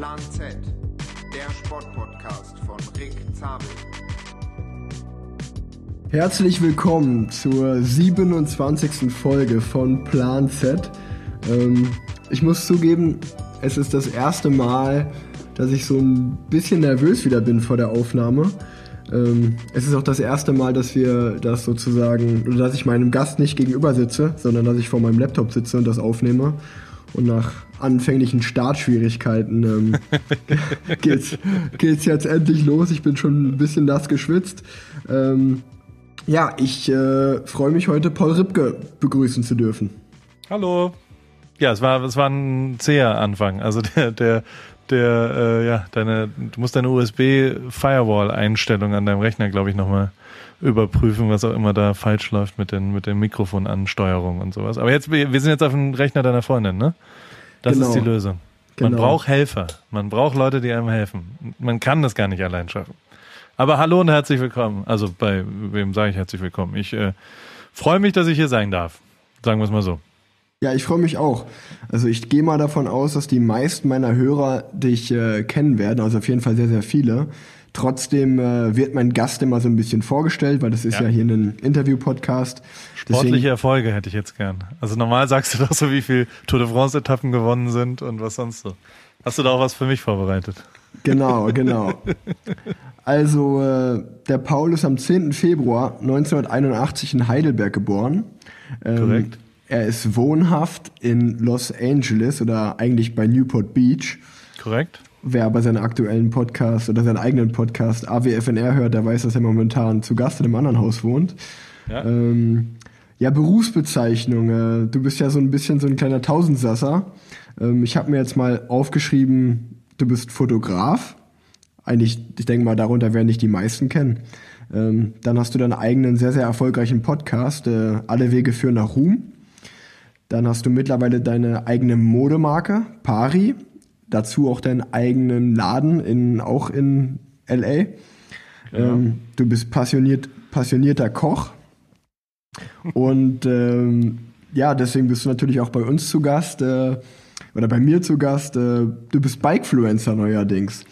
Plan Z, der Sportpodcast von Rick Zabel. Herzlich willkommen zur 27. Folge von Plan Z. Ähm, ich muss zugeben, es ist das erste Mal, dass ich so ein bisschen nervös wieder bin vor der Aufnahme. Ähm, es ist auch das erste Mal, dass wir das sozusagen, dass ich meinem Gast nicht gegenüber sitze, sondern dass ich vor meinem Laptop sitze und das aufnehme. Und nach anfänglichen Startschwierigkeiten ähm, geht's, geht's jetzt endlich los. Ich bin schon ein bisschen nass geschwitzt. Ähm, ja, ich äh, freue mich heute, Paul Ripke begrüßen zu dürfen. Hallo. Ja, es war, es war ein zäher Anfang. Also der, der, der, äh, ja, deine, du musst deine USB-Firewall-Einstellung an deinem Rechner, glaube ich, nochmal überprüfen, was auch immer da falsch läuft mit den, mit den Mikrofonansteuerungen und sowas. Aber jetzt, wir sind jetzt auf dem Rechner deiner Freundin, ne? Das genau. ist die Lösung. Man genau. braucht Helfer. Man braucht Leute, die einem helfen. Man kann das gar nicht allein schaffen. Aber hallo und herzlich willkommen. Also bei wem sage ich herzlich willkommen? Ich äh, freue mich, dass ich hier sein darf. Sagen wir es mal so. Ja, ich freue mich auch. Also ich gehe mal davon aus, dass die meisten meiner Hörer dich äh, kennen werden, also auf jeden Fall sehr, sehr viele. Trotzdem äh, wird mein Gast immer so ein bisschen vorgestellt, weil das ist ja, ja hier ein Interview-Podcast. Sportliche Deswegen, Erfolge hätte ich jetzt gern. Also normal sagst du doch so, wie viel Tour de France-Etappen gewonnen sind und was sonst so. Hast du da auch was für mich vorbereitet? Genau, genau. Also äh, der Paul ist am 10. Februar 1981 in Heidelberg geboren. Ähm, Korrekt. Er ist wohnhaft in Los Angeles oder eigentlich bei Newport Beach. Korrekt. Wer aber seinen aktuellen Podcast oder seinen eigenen Podcast AWFNR hört, der weiß, dass er momentan zu Gast in einem anderen Haus wohnt. Ja, ähm, ja Berufsbezeichnung. Äh, du bist ja so ein bisschen so ein kleiner Tausendsasser. Ähm, ich habe mir jetzt mal aufgeschrieben, du bist Fotograf. Eigentlich, ich denke mal, darunter werden dich die meisten kennen. Ähm, dann hast du deinen eigenen sehr, sehr erfolgreichen Podcast, äh, Alle Wege führen nach Ruhm. Dann hast du mittlerweile deine eigene Modemarke, Pari. Dazu auch deinen eigenen Laden in, auch in LA. Ja. Ähm, du bist passioniert, passionierter Koch. Und ähm, ja, deswegen bist du natürlich auch bei uns zu Gast äh, oder bei mir zu Gast. Äh, du bist Bikefluencer neuerdings.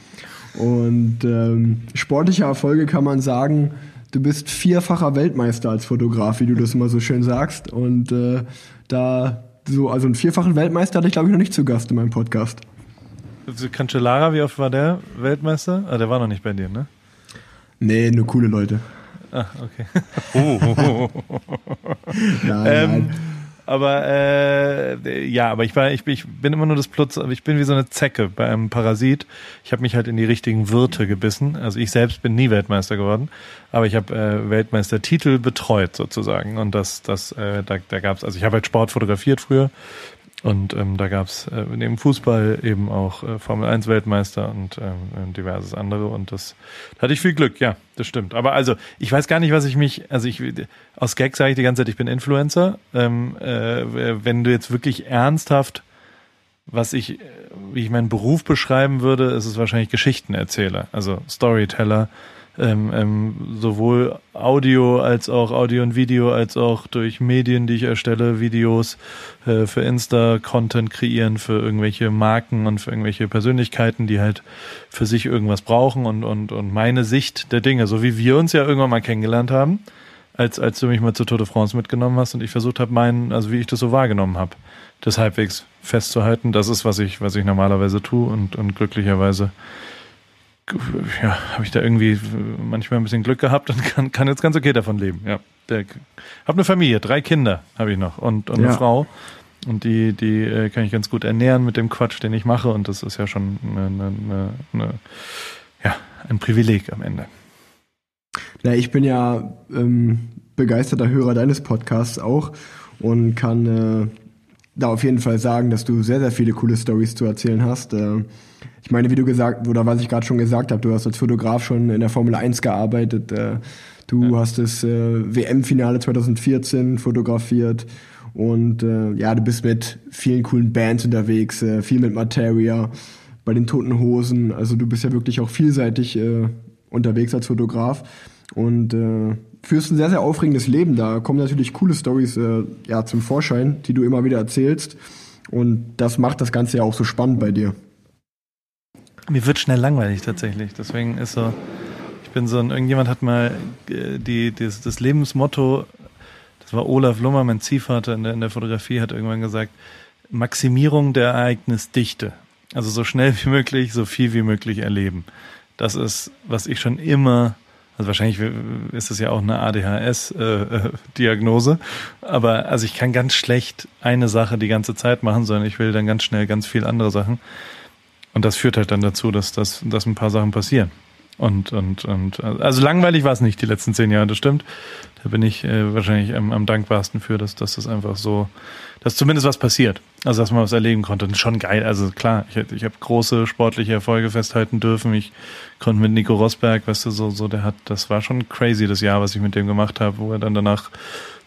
Und ähm, sportliche Erfolge kann man sagen, du bist vierfacher Weltmeister als Fotograf, wie du das immer so schön sagst. Und äh, da so, also einen vierfachen Weltmeister hatte ich, glaube ich, noch nicht zu Gast in meinem Podcast. Cancellara, wie oft war der Weltmeister? Ah, der war noch nicht bei dir, ne? Nee, nur coole Leute. Ah, okay. oh, oh, oh. nein, ähm, nein. Aber äh, ja, aber ich war, ich, ich bin immer nur das Plutz, ich bin wie so eine Zecke bei einem Parasit. Ich habe mich halt in die richtigen Wirte gebissen. Also ich selbst bin nie Weltmeister geworden, aber ich habe äh, Weltmeistertitel betreut sozusagen. Und das, das, äh, da, da gab's, also ich habe halt Sport fotografiert früher und ähm, da gab's äh, neben Fußball eben auch äh, Formel 1 Weltmeister und ähm, diverses andere. Und das da hatte ich viel Glück, ja, das stimmt. Aber also, ich weiß gar nicht, was ich mich, also ich aus Gag sage ich die ganze Zeit, ich bin Influencer. Ähm, äh, wenn du jetzt wirklich ernsthaft, was ich, wie ich meinen Beruf beschreiben würde, ist es wahrscheinlich Geschichtenerzähler, also Storyteller ähm, ähm, sowohl Audio als auch Audio und Video, als auch durch Medien, die ich erstelle, Videos äh, für Insta, Content kreieren für irgendwelche Marken und für irgendwelche Persönlichkeiten, die halt für sich irgendwas brauchen und, und, und meine Sicht der Dinge, so wie wir uns ja irgendwann mal kennengelernt haben, als, als du mich mal zur Tour de France mitgenommen hast und ich versucht habe, meinen, also wie ich das so wahrgenommen habe, das halbwegs festzuhalten. Das ist, was ich, was ich normalerweise tue und, und glücklicherweise ja, habe ich da irgendwie manchmal ein bisschen Glück gehabt und kann, kann jetzt ganz okay davon leben. Ja, habe eine Familie, drei Kinder habe ich noch und, und ja. eine Frau. Und die, die äh, kann ich ganz gut ernähren mit dem Quatsch, den ich mache. Und das ist ja schon eine, eine, eine, ja, ein Privileg am Ende. Na, ich bin ja ähm, begeisterter Hörer deines Podcasts auch und kann äh, da auf jeden Fall sagen, dass du sehr, sehr viele coole Stories zu erzählen hast. Äh, ich meine, wie du gesagt, oder was ich gerade schon gesagt habe, du hast als Fotograf schon in der Formel 1 gearbeitet. Äh, du ja. hast das äh, WM-Finale 2014 fotografiert. Und äh, ja, du bist mit vielen coolen Bands unterwegs, äh, viel mit Materia, bei den Toten Hosen. Also du bist ja wirklich auch vielseitig äh, unterwegs als Fotograf und führst ein sehr, sehr aufregendes Leben. Da kommen natürlich coole Stories ja, zum Vorschein, die du immer wieder erzählst. Und das macht das Ganze ja auch so spannend bei dir. Mir wird schnell langweilig tatsächlich. Deswegen ist so, ich bin so ein, irgendjemand hat mal äh, die, das, das Lebensmotto, das war Olaf Lummer, mein Ziehvater in der, in der Fotografie, hat irgendwann gesagt, Maximierung der Ereignisdichte. Also so schnell wie möglich, so viel wie möglich erleben. Das ist, was ich schon immer, also wahrscheinlich ist es ja auch eine ADHS-Diagnose, äh, aber also ich kann ganz schlecht eine Sache die ganze Zeit machen, sondern ich will dann ganz schnell ganz viel andere Sachen. Und das führt halt dann dazu, dass, dass, dass ein paar Sachen passieren. Und, und, und, also langweilig war es nicht die letzten zehn Jahre, das stimmt. Da bin ich äh, wahrscheinlich am, am dankbarsten für, dass, dass das einfach so, dass zumindest was passiert. Also, dass man was erleben konnte. Und schon geil. Also klar, ich, ich habe große sportliche Erfolge festhalten dürfen. Ich konnte mit Nico Rosberg, weißt du, so, so, der hat, das war schon crazy, das Jahr, was ich mit dem gemacht habe, wo er dann danach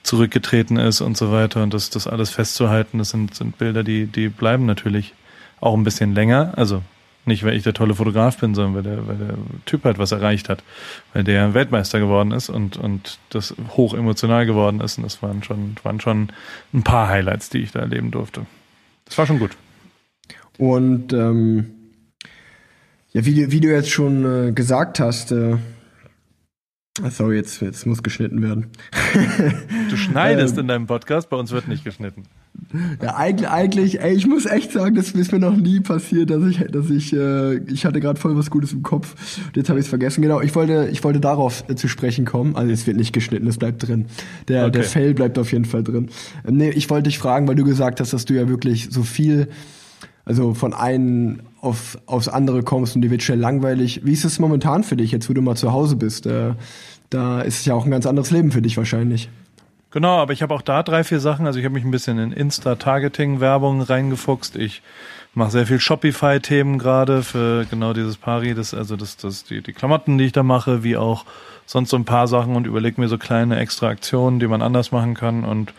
zurückgetreten ist und so weiter. Und das, das alles festzuhalten, das sind, sind Bilder, die, die bleiben natürlich auch ein bisschen länger. Also nicht, weil ich der tolle Fotograf bin, sondern weil der, weil der Typ halt was erreicht hat. Weil der Weltmeister geworden ist und, und das hoch emotional geworden ist. Und das waren schon, waren schon ein paar Highlights, die ich da erleben durfte. Das war schon gut. Und ähm, ja, wie, wie du jetzt schon äh, gesagt hast, äh, sorry, jetzt, jetzt muss geschnitten werden. Du schneidest ähm, in deinem Podcast, bei uns wird nicht geschnitten. Ja, eigentlich, eigentlich, ey, ich muss echt sagen, das ist mir noch nie passiert, dass ich, dass ich, äh, ich hatte gerade voll was Gutes im Kopf. Jetzt habe ich es vergessen. Genau, ich wollte, ich wollte darauf äh, zu sprechen kommen. Also es wird nicht geschnitten, es bleibt drin. Der, okay. der Fell bleibt auf jeden Fall drin. Ähm, nee, ich wollte dich fragen, weil du gesagt hast, dass du ja wirklich so viel, also von einem auf, aufs andere kommst und dir wird schnell langweilig. Wie ist es momentan für dich, jetzt wo du mal zu Hause bist? Äh, da ist es ja auch ein ganz anderes Leben für dich wahrscheinlich. Genau, aber ich habe auch da drei, vier Sachen. Also ich habe mich ein bisschen in Insta-Targeting-Werbung reingefuchst. Ich mache sehr viel Shopify-Themen gerade für genau dieses Pari, das, also das, das, die, die Klamotten, die ich da mache, wie auch sonst so ein paar Sachen und überlege mir so kleine extra Aktionen, die man anders machen kann. Und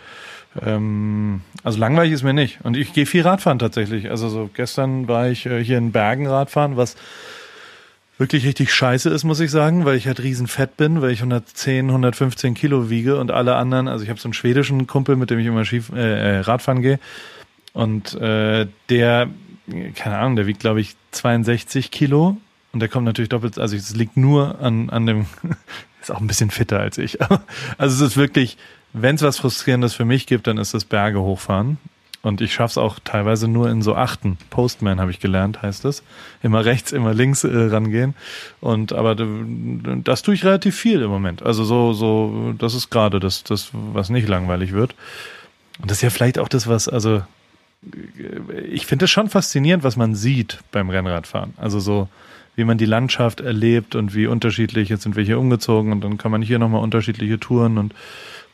ähm, also langweilig ist mir nicht. Und ich gehe viel Radfahren tatsächlich. Also so gestern war ich äh, hier in Bergen Radfahren, was wirklich richtig scheiße ist, muss ich sagen, weil ich halt riesen fett bin, weil ich 110, 115 Kilo wiege und alle anderen, also ich habe so einen schwedischen Kumpel, mit dem ich immer Skif äh, äh, Radfahren gehe und äh, der, keine Ahnung, der wiegt glaube ich 62 Kilo und der kommt natürlich doppelt, also es liegt nur an, an dem, ist auch ein bisschen fitter als ich. Also es ist wirklich, wenn es was Frustrierendes für mich gibt, dann ist das Berge hochfahren. Und ich schaff's auch teilweise nur in so Achten. Postman habe ich gelernt, heißt es. Immer rechts, immer links äh, rangehen. Und aber das tue ich relativ viel im Moment. Also so, so, das ist gerade das, das, was nicht langweilig wird. Und das ist ja vielleicht auch das, was, also ich finde es schon faszinierend, was man sieht beim Rennradfahren. Also so, wie man die Landschaft erlebt und wie unterschiedlich, jetzt sind wir hier umgezogen und dann kann man hier nochmal unterschiedliche Touren und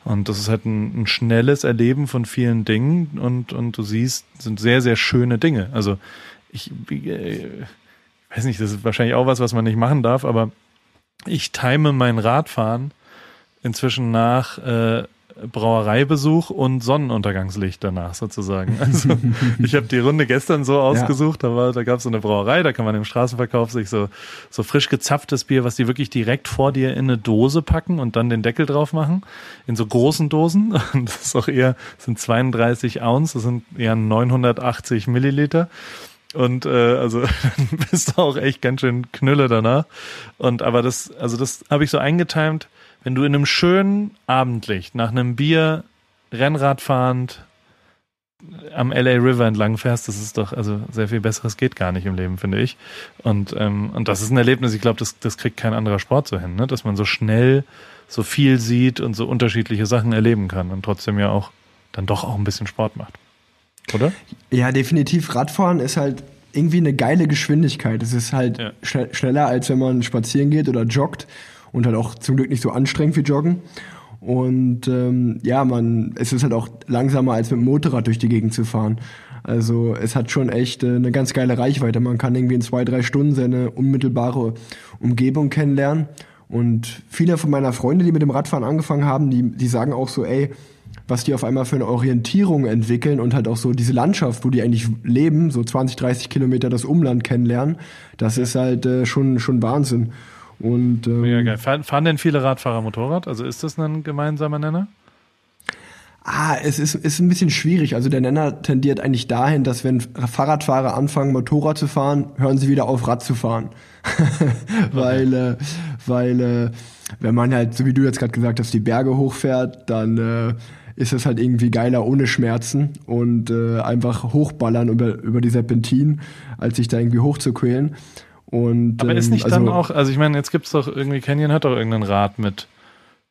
und das ist halt ein, ein, schnelles Erleben von vielen Dingen und, und du siehst, sind sehr, sehr schöne Dinge. Also ich, äh, weiß nicht, das ist wahrscheinlich auch was, was man nicht machen darf, aber ich time mein Radfahren inzwischen nach äh, Brauereibesuch und Sonnenuntergangslicht danach sozusagen. Also ich habe die Runde gestern so ausgesucht, ja. da war, da gab es so eine Brauerei, da kann man im Straßenverkauf sich so so frisch gezapftes Bier, was die wirklich direkt vor dir in eine Dose packen und dann den Deckel drauf machen, in so großen Dosen. Und das ist auch eher sind 32 Ounce, das sind eher 980 Milliliter. Und äh, also dann bist du auch echt ganz schön Knülle danach. Und aber das, also das habe ich so eingetimt wenn du in einem schönen Abendlicht nach einem Bier Rennrad fahrend am LA River entlang fährst, das ist doch, also sehr viel Besseres geht gar nicht im Leben, finde ich. Und, ähm, und das ist ein Erlebnis, ich glaube, das, das kriegt kein anderer Sport so hin, ne? dass man so schnell so viel sieht und so unterschiedliche Sachen erleben kann und trotzdem ja auch dann doch auch ein bisschen Sport macht. Oder? Ja, definitiv. Radfahren ist halt irgendwie eine geile Geschwindigkeit. Es ist halt ja. schneller, als wenn man spazieren geht oder joggt und halt auch zum Glück nicht so anstrengend wie Joggen. Und ähm, ja, man, es ist halt auch langsamer als mit dem Motorrad durch die Gegend zu fahren. Also es hat schon echt äh, eine ganz geile Reichweite. Man kann irgendwie in zwei, drei Stunden seine unmittelbare Umgebung kennenlernen. Und viele von meiner Freunde, die mit dem Radfahren angefangen haben, die, die sagen auch so, ey, was die auf einmal für eine Orientierung entwickeln und halt auch so diese Landschaft, wo die eigentlich leben, so 20, 30 Kilometer das Umland kennenlernen, das ist halt äh, schon, schon Wahnsinn. Und, ähm, ja, geil. Fahren, fahren denn viele Radfahrer Motorrad? Also ist das ein gemeinsamer Nenner? Ah, es ist, ist ein bisschen schwierig. Also der Nenner tendiert eigentlich dahin, dass wenn Fahrradfahrer anfangen, Motorrad zu fahren, hören sie wieder auf, Rad zu fahren. weil, äh, weil äh, wenn man halt, so wie du jetzt gerade gesagt hast, die Berge hochfährt, dann äh, ist es halt irgendwie geiler ohne Schmerzen und äh, einfach hochballern über, über die Serpentin, als sich da irgendwie hochzuquälen. Und, Aber ist nicht ähm, also, dann auch, also ich meine, jetzt gibt's doch irgendwie, Canyon hat doch irgendein Rad mit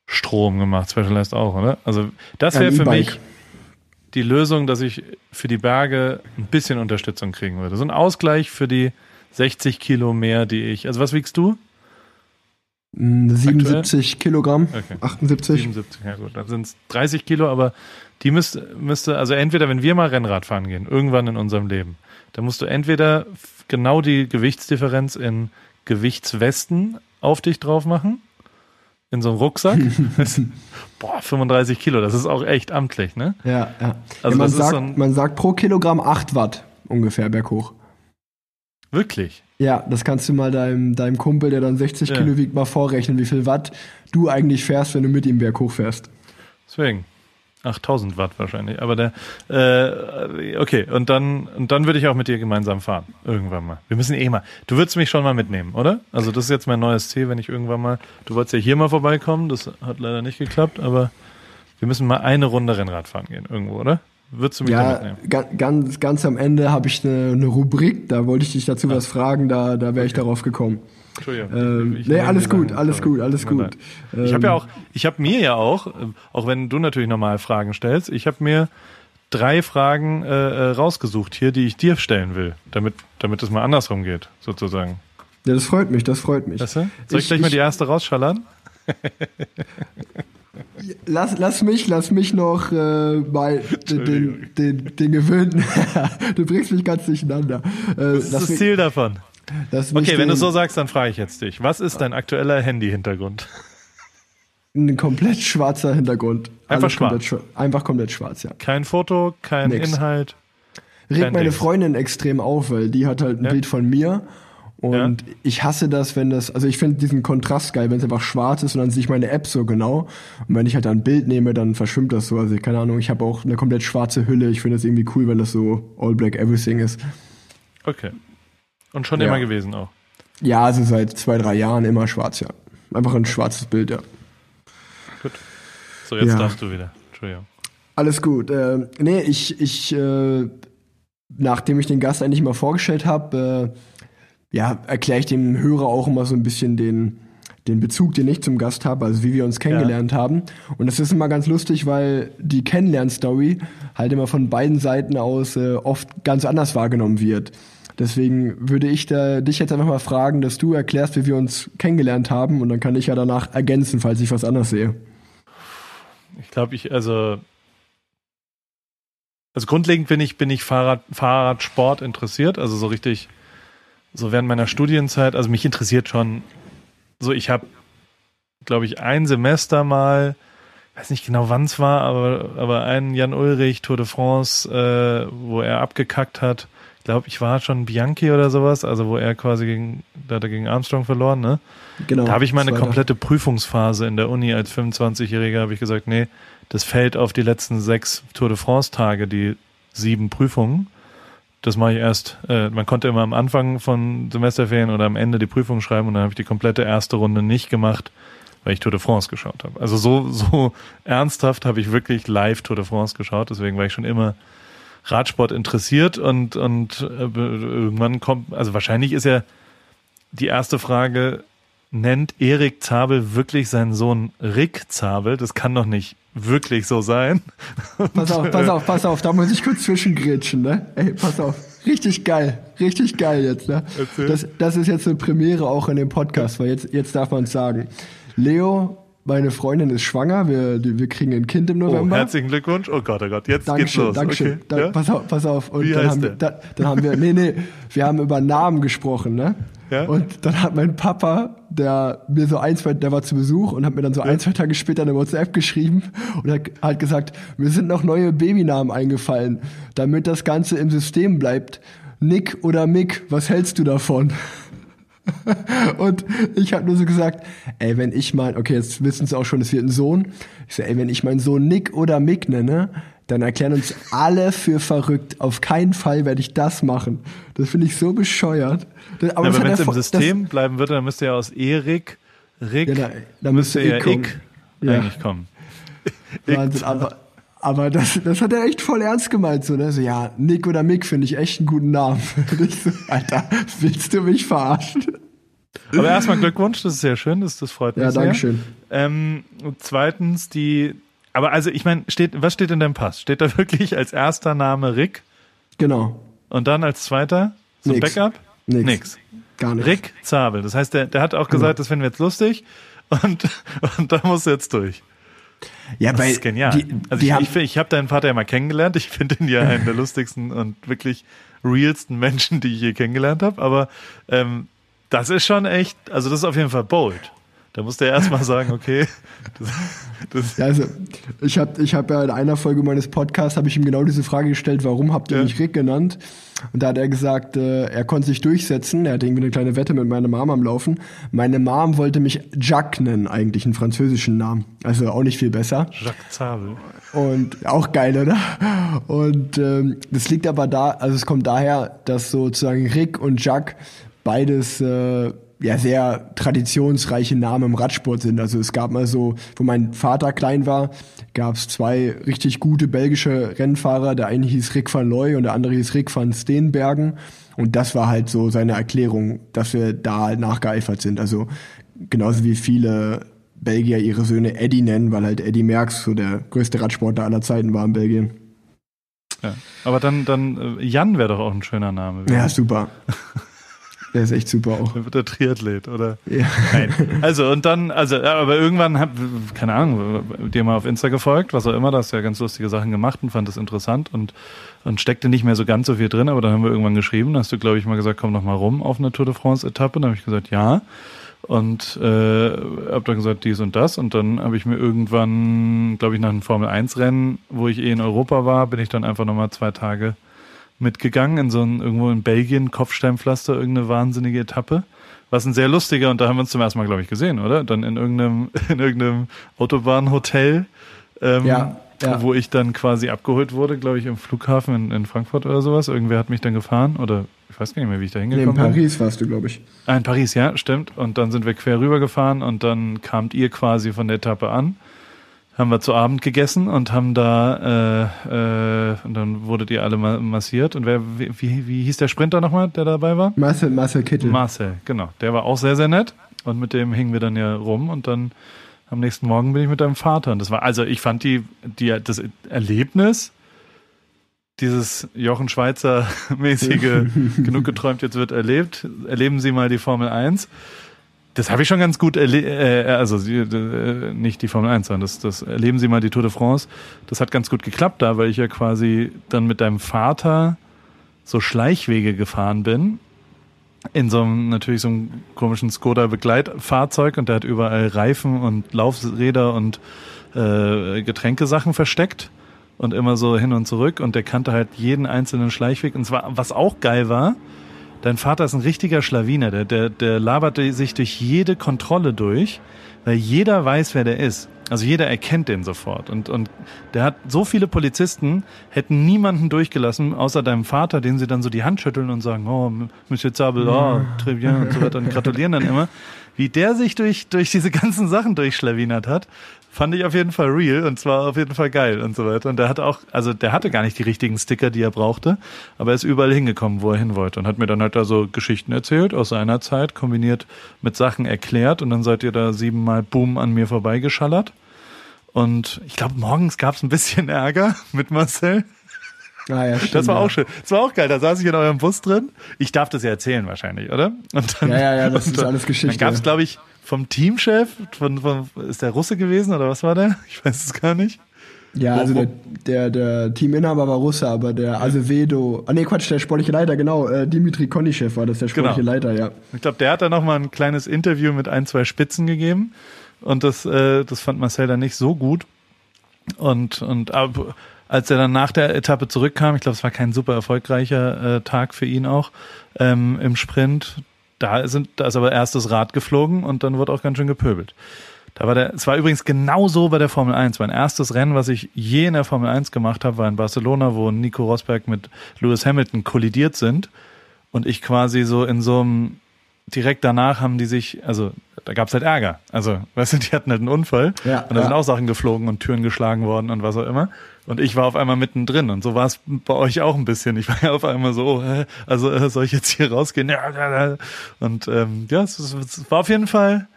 Strom gemacht, Specialized auch, oder? Also das wäre für mich die Lösung, dass ich für die Berge ein bisschen Unterstützung kriegen würde. So ein Ausgleich für die 60 Kilo mehr, die ich. Also was wiegst du? 77 Aktuell? Kilogramm, okay. 78. 77, ja gut, dann sind es 30 Kilo, aber die müsste, müsste, also entweder, wenn wir mal Rennrad fahren gehen, irgendwann in unserem Leben, dann musst du entweder genau die Gewichtsdifferenz in Gewichtswesten auf dich drauf machen in so einem Rucksack. Boah, 35 Kilo, das ist auch echt amtlich, ne? Ja, ja. Also ja, man, sagt, so man sagt pro Kilogramm 8 Watt ungefähr berghoch. Wirklich? Ja, das kannst du mal deinem, deinem Kumpel, der dann 60 ja. Kilo wiegt, mal vorrechnen, wie viel Watt du eigentlich fährst, wenn du mit ihm berghoch fährst. Deswegen. 8000 Watt wahrscheinlich. Aber der, äh, okay, und dann, und dann würde ich auch mit dir gemeinsam fahren. Irgendwann mal. Wir müssen eh mal. Du würdest mich schon mal mitnehmen, oder? Also, das ist jetzt mein neues Ziel, wenn ich irgendwann mal, du wolltest ja hier mal vorbeikommen, das hat leider nicht geklappt, aber wir müssen mal eine Runde Rennrad fahren gehen, irgendwo, oder? Würdest du mich ja, mitnehmen? Ganz, ganz am Ende habe ich eine, eine Rubrik, da wollte ich dich dazu ah. was fragen, da, da wäre okay. ich darauf gekommen. Entschuldigung. Ähm, nee, alles gut, alles gut, alles gut. Ich habe ja ähm, auch, ich habe mir ja auch, auch wenn du natürlich normal Fragen stellst, ich habe mir drei Fragen äh, äh, rausgesucht hier, die ich dir stellen will, damit, damit es mal andersrum geht, sozusagen. Ja, das freut mich, das freut mich. Weißt du? Soll ich, ich gleich mal die erste rausschallern? lass, lass mich, lass mich noch äh, mal den, den, den, den gewöhnten. du bringst mich ganz durcheinander. Äh, Was ist das Ziel davon? Okay, wenn du so sagst, dann frage ich jetzt dich. Was ist dein aktueller Handy-Hintergrund? Ein komplett schwarzer Hintergrund. Einfach schwarz. Komplett, einfach komplett schwarz, ja. Kein Foto, kein Nix. Inhalt. Regt meine. Freundin extrem auf, weil die hat halt ein ja. Bild von mir. Und ja. ich hasse das, wenn das, also ich finde diesen Kontrast geil, wenn es einfach schwarz ist und dann sehe ich meine App so genau. Und wenn ich halt ein Bild nehme, dann verschwimmt das so. Also keine Ahnung, ich habe auch eine komplett schwarze Hülle. Ich finde das irgendwie cool, wenn das so all black everything ist. Okay. Und schon ja. immer gewesen auch. Ja, also seit zwei, drei Jahren immer schwarz, ja. Einfach ein schwarzes Bild, ja. Gut. So, jetzt ja. darfst du wieder. Entschuldigung. Alles gut. Äh, nee, ich, ich, äh, nachdem ich den Gast eigentlich mal vorgestellt habe, äh, ja, erkläre ich dem Hörer auch immer so ein bisschen den, den Bezug, den ich zum Gast habe, also wie wir uns kennengelernt ja. haben. Und das ist immer ganz lustig, weil die Kennenlernstory halt immer von beiden Seiten aus äh, oft ganz anders wahrgenommen wird. Deswegen würde ich da, dich jetzt einfach mal fragen, dass du erklärst, wie wir uns kennengelernt haben. Und dann kann ich ja danach ergänzen, falls ich was anderes sehe. Ich glaube, ich, also, also grundlegend bin ich, bin ich Fahrrad, Fahrradsport interessiert, also so richtig, so während meiner Studienzeit, also mich interessiert schon, so ich habe, glaube ich, ein Semester mal, weiß nicht genau wann es war, aber, aber einen Jan Ulrich Tour de France, äh, wo er abgekackt hat, glaube, ich war schon Bianchi oder sowas, also wo er quasi gegen, da hat er gegen Armstrong verloren, ne? Genau. Da habe ich meine komplette Prüfungsphase in der Uni als 25-Jähriger, habe ich gesagt, nee, das fällt auf die letzten sechs Tour de France-Tage, die sieben Prüfungen. Das mache ich erst, äh, man konnte immer am Anfang von Semesterferien oder am Ende die Prüfung schreiben und dann habe ich die komplette erste Runde nicht gemacht, weil ich Tour de France geschaut habe. Also so, so ernsthaft habe ich wirklich live Tour de France geschaut, deswegen war ich schon immer Radsport interessiert und, und äh, irgendwann kommt, also wahrscheinlich ist ja die erste Frage, nennt Erik Zabel wirklich seinen Sohn Rick Zabel? Das kann doch nicht wirklich so sein. Pass auf, pass auf, pass auf, da muss ich kurz zwischengrätschen, ne? Ey, pass auf. Richtig geil, richtig geil jetzt, ne? Das, das ist jetzt eine Premiere auch in dem Podcast, weil jetzt, jetzt darf man es sagen. Leo meine Freundin ist schwanger, wir, wir kriegen ein Kind im November. Oh, herzlichen Glückwunsch. Oh Gott, oh Gott, jetzt Dankeschön, geht's los. Dankeschön. Okay. Da, ja? Pass auf, pass auf. Und Wie dann, haben, da, dann haben wir, nee, nee, wir haben über Namen gesprochen, ne? Ja? Und dann hat mein Papa, der mir so ein, zwei, der war zu Besuch und hat mir dann so ja. ein, zwei Tage später eine WhatsApp geschrieben und hat halt gesagt, mir sind noch neue Babynamen eingefallen, damit das Ganze im System bleibt. Nick oder Mick, was hältst du davon? und ich habe nur so gesagt, ey, wenn ich mein, okay, jetzt wissen sie auch schon, es wird ein Sohn. Ich so, ey, wenn ich meinen Sohn Nick oder Mick nenne, dann erklären uns alle für verrückt. Auf keinen Fall werde ich das machen. Das finde ich so bescheuert. Das, aber, aber wenn es im System das, bleiben würde, dann müsste ja aus Erik, Rick, ja, da, da müsste, müsste ja Ick eigentlich kommen. Wahnsinn, aber, aber das, das hat er echt voll ernst gemeint, so, ne? So, ja, Nick oder Mick finde ich echt einen guten Namen. so, Alter, willst du mich verarschen? Aber erstmal Glückwunsch, das ist sehr schön, das, das freut mich ja, sehr. Ja, Dankeschön. Ähm, zweitens, die, aber also ich meine, steht, was steht in deinem Pass? Steht da wirklich als erster Name Rick? Genau. Und dann als zweiter? So Nix. Backup? Nix. Nix. Gar nichts. Rick Zabel. Das heißt, der, der hat auch genau. gesagt, das finden wir jetzt lustig und, und da muss jetzt durch. Ja, das weil ist genial. Die, also die ich, ich, ich habe deinen Vater ja mal kennengelernt. Ich finde ihn ja einen der lustigsten und wirklich realsten Menschen, die ich je kennengelernt habe. Aber ähm, das ist schon echt, also das ist auf jeden Fall bold. Da musste er erstmal sagen, okay. Das, das ja, also ich habe ich hab ja in einer Folge meines Podcasts habe ich ihm genau diese Frage gestellt, warum habt ihr ja. mich Rick genannt? Und da hat er gesagt, äh, er konnte sich durchsetzen. Er hatte irgendwie eine kleine Wette mit meiner Mom am Laufen. Meine Mom wollte mich Jacques nennen, eigentlich einen französischen Namen. Also auch nicht viel besser. Jacques Zabel. Und auch geil, oder? Und ähm, das liegt aber da, also es kommt daher, dass sozusagen Rick und Jacques beides äh, ja sehr traditionsreiche Namen im Radsport sind. Also es gab mal so, wo mein Vater klein war, gab es zwei richtig gute belgische Rennfahrer. Der eine hieß Rick van Looy und der andere hieß Rick van Steenbergen. Und das war halt so seine Erklärung, dass wir da nachgeeifert sind. Also genauso wie viele Belgier ihre Söhne Eddie nennen, weil halt Eddie Merckx so der größte Radsportler aller Zeiten war in Belgien. Ja, aber dann, dann äh, Jan wäre doch auch ein schöner Name. Ja, super. Der ist echt super auch. Dann wird der Triathlet, oder? Ja. Nein. Also, und dann, also, aber irgendwann hab, keine Ahnung, dir mal auf Insta gefolgt, was auch immer, da hast du ja ganz lustige Sachen gemacht und fand das interessant und, und steckte nicht mehr so ganz so viel drin, aber dann haben wir irgendwann geschrieben, hast du, glaube ich, mal gesagt, komm noch mal rum auf eine Tour de France-Etappe. Dann habe ich gesagt, ja. Und äh, habe dann gesagt, dies und das. Und dann habe ich mir irgendwann, glaube ich, nach einem Formel-1-Rennen, wo ich eh in Europa war, bin ich dann einfach nochmal zwei Tage mitgegangen in so ein, irgendwo in Belgien, Kopfsteinpflaster, irgendeine wahnsinnige Etappe. Was ein sehr lustiger, und da haben wir uns zum ersten Mal, glaube ich, gesehen, oder? Dann in irgendeinem, in irgendeinem Autobahnhotel, ähm, ja, ja. wo ich dann quasi abgeholt wurde, glaube ich, im Flughafen in, in, Frankfurt oder sowas. Irgendwer hat mich dann gefahren, oder ich weiß gar nicht mehr, wie ich da hingekommen bin. Nee, in Paris bin. warst du, glaube ich. Ah, in Paris, ja, stimmt. Und dann sind wir quer rüber gefahren und dann kamt ihr quasi von der Etappe an haben wir zu Abend gegessen und haben da äh, äh, und dann wurdet ihr alle massiert. Und wer wie, wie hieß der Sprinter nochmal, der dabei war? Marcel, Marcel Kittel. Marcel, genau. Der war auch sehr, sehr nett. Und mit dem hingen wir dann ja rum und dann am nächsten Morgen bin ich mit deinem Vater. Und das war, also ich fand die, die das Erlebnis, dieses Jochen Schweizer mäßige genug geträumt, jetzt wird erlebt. Erleben Sie mal die Formel 1 das habe ich schon ganz gut erlebt, äh, also äh, nicht die Formel 1, sondern das, das erleben Sie mal die Tour de France. Das hat ganz gut geklappt da, weil ich ja quasi dann mit deinem Vater so Schleichwege gefahren bin. In so einem, natürlich so einem komischen Skoda-Begleitfahrzeug und der hat überall Reifen und Laufräder und äh, Getränkesachen versteckt und immer so hin und zurück und der kannte halt jeden einzelnen Schleichweg. Und zwar, was auch geil war, dein Vater ist ein richtiger Schlawiner, der, der, der labert sich durch jede Kontrolle durch, weil jeder weiß, wer der ist. Also jeder erkennt den sofort. Und, und der hat so viele Polizisten, hätten niemanden durchgelassen, außer deinem Vater, den sie dann so die Hand schütteln und sagen, oh, Monsieur Zabel, oh, très bien und so weiter und gratulieren dann immer. Wie der sich durch, durch diese ganzen Sachen durchschlawinert hat, fand ich auf jeden Fall real und zwar auf jeden Fall geil und so weiter. Und der hat auch, also der hatte gar nicht die richtigen Sticker, die er brauchte, aber er ist überall hingekommen, wo er hin wollte und hat mir dann halt da so Geschichten erzählt aus seiner Zeit, kombiniert mit Sachen erklärt und dann seid ihr da siebenmal Boom an mir vorbeigeschallert. Und ich glaube, morgens gab es ein bisschen Ärger mit Marcel. Ah, ja, stimmt, das war auch schön. Das war auch geil. Da saß ich in eurem Bus drin. Ich darf das ja erzählen wahrscheinlich, oder? Und dann, ja, ja, ja, das ist alles Geschichte. Dann gab es, glaube ich, vom Teamchef, von, von, ist der Russe gewesen oder was war der? Ich weiß es gar nicht. Ja, also der, der, der Teaminhaber war Russe, aber der Azevedo, ah nee, Quatsch, der sportliche Leiter, genau, äh, Dimitri Konischew war das, der sportliche genau. Leiter, ja. Ich glaube, der hat da nochmal ein kleines Interview mit ein, zwei Spitzen gegeben und das, äh, das fand Marcel dann nicht so gut. Und, und ab, als er dann nach der Etappe zurückkam, ich glaube, es war kein super erfolgreicher äh, Tag für ihn auch ähm, im Sprint, da sind, da ist aber erst das Rad geflogen und dann wird auch ganz schön gepöbelt. Da war der, es war übrigens genau so bei der Formel 1. Mein erstes Rennen, was ich je in der Formel 1 gemacht habe, war in Barcelona, wo Nico Rosberg mit Lewis Hamilton kollidiert sind und ich quasi so in so einem direkt danach haben die sich, also da gab's halt Ärger. Also, weißt du, die hatten halt einen Unfall ja, und da ja. sind auch Sachen geflogen und Türen geschlagen worden und was auch immer. Und ich war auf einmal mittendrin und so war es bei euch auch ein bisschen. Ich war ja auf einmal so, oh, also äh, soll ich jetzt hier rausgehen? Und ähm, ja, es, es war auf jeden Fall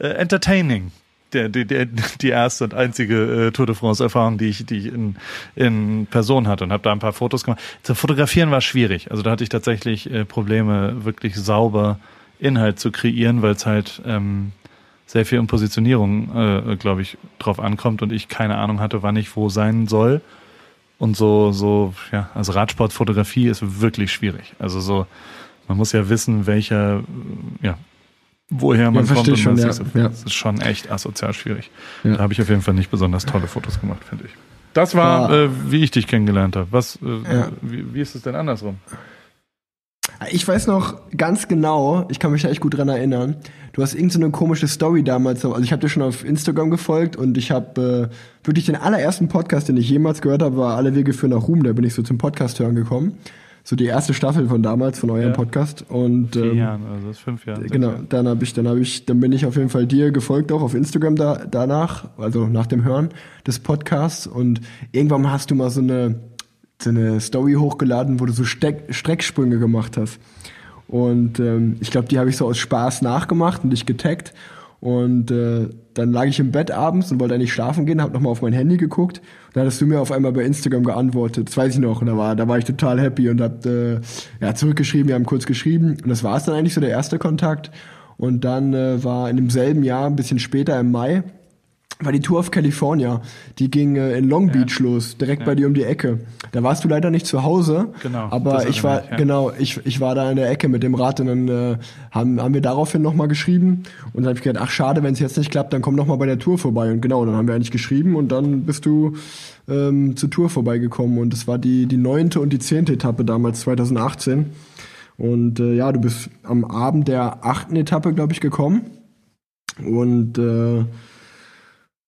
äh, entertaining. Der, die, der, die erste und einzige äh, Tour de France-Erfahrung, die ich, die ich in, in Person hatte und habe da ein paar Fotos gemacht. Zu fotografieren war schwierig. Also da hatte ich tatsächlich äh, Probleme, wirklich sauber Inhalt zu kreieren, weil es halt ähm, sehr viel um Positionierung, äh, glaube ich, drauf ankommt und ich keine Ahnung hatte, wann ich wo sein soll. Und so, so, ja, also Radsportfotografie ist wirklich schwierig. Also so, man muss ja wissen, welcher, ja, woher man ja, kommt. Und schon, ja, ist, ja. das ist schon echt asozial schwierig. Ja. Da habe ich auf jeden Fall nicht besonders tolle Fotos gemacht, finde ich. Das war, äh, wie ich dich kennengelernt habe. Was, äh, wie, wie ist es denn andersrum? Ich weiß noch ganz genau, ich kann mich da echt gut dran erinnern. Du hast irgendeine so komische Story damals, also ich habe dir schon auf Instagram gefolgt und ich habe äh, wirklich den allerersten Podcast, den ich jemals gehört habe, war Alle Wege führen nach Ruhm. Da bin ich so zum Podcast hören gekommen. So die erste Staffel von damals von eurem ja. Podcast und Vier ähm, Jahren, also das ist fünf Jahre. Genau, dann habe ich, dann habe ich, dann bin ich auf jeden Fall dir gefolgt auch auf Instagram da danach, also nach dem Hören des Podcasts und irgendwann hast du mal so eine so eine Story hochgeladen, wo du so Steck Strecksprünge gemacht hast. Und ähm, ich glaube, die habe ich so aus Spaß nachgemacht und dich getaggt. Und äh, dann lag ich im Bett abends und wollte eigentlich schlafen gehen, habe nochmal auf mein Handy geguckt. Und dann hattest du mir auf einmal bei Instagram geantwortet. Das weiß ich noch. Und da war, da war ich total happy und hab äh, ja, zurückgeschrieben, wir haben kurz geschrieben. Und das war es dann eigentlich so der erste Kontakt. Und dann äh, war in demselben Jahr, ein bisschen später im Mai, war die Tour of California. Die ging äh, in Long Beach ja. los, direkt ja. bei dir um die Ecke. Da warst du leider nicht zu Hause. Genau. Aber ich war, ja. genau, ich, ich war da in der Ecke mit dem Rad und dann äh, haben, haben wir daraufhin nochmal geschrieben. Und dann habe ich gedacht, ach schade, wenn es jetzt nicht klappt, dann komm nochmal bei der Tour vorbei. Und genau, dann haben wir eigentlich geschrieben und dann bist du ähm, zur Tour vorbeigekommen. Und es war die, die neunte und die zehnte Etappe damals, 2018. Und äh, ja, du bist am Abend der achten Etappe, glaube ich, gekommen. Und äh,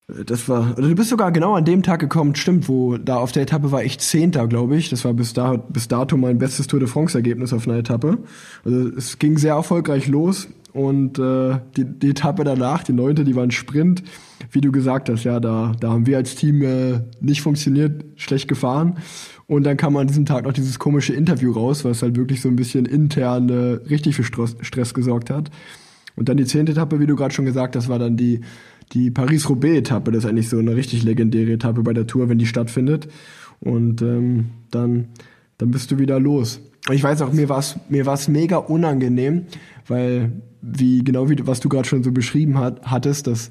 das war, du bist sogar genau an dem Tag gekommen, stimmt, wo da auf der Etappe war ich Zehnter, glaube ich. Das war bis, da, bis dato mein bestes Tour de France-Ergebnis auf einer Etappe. Also es ging sehr erfolgreich los und äh, die, die Etappe danach, die neunte, die war ein Sprint. Wie du gesagt hast, ja, da, da haben wir als Team äh, nicht funktioniert, schlecht gefahren. Und dann kam an diesem Tag noch dieses komische Interview raus, was halt wirklich so ein bisschen intern äh, richtig für Stress, Stress gesorgt hat. Und dann die zehnte Etappe, wie du gerade schon gesagt hast, war dann die die Paris-Roubaix-Etappe. Das ist eigentlich so eine richtig legendäre Etappe bei der Tour, wenn die stattfindet. Und ähm, dann, dann bist du wieder los. Ich weiß auch, mir war es mir war's mega unangenehm, weil, wie genau wie was du gerade schon so beschrieben hat, hattest, dass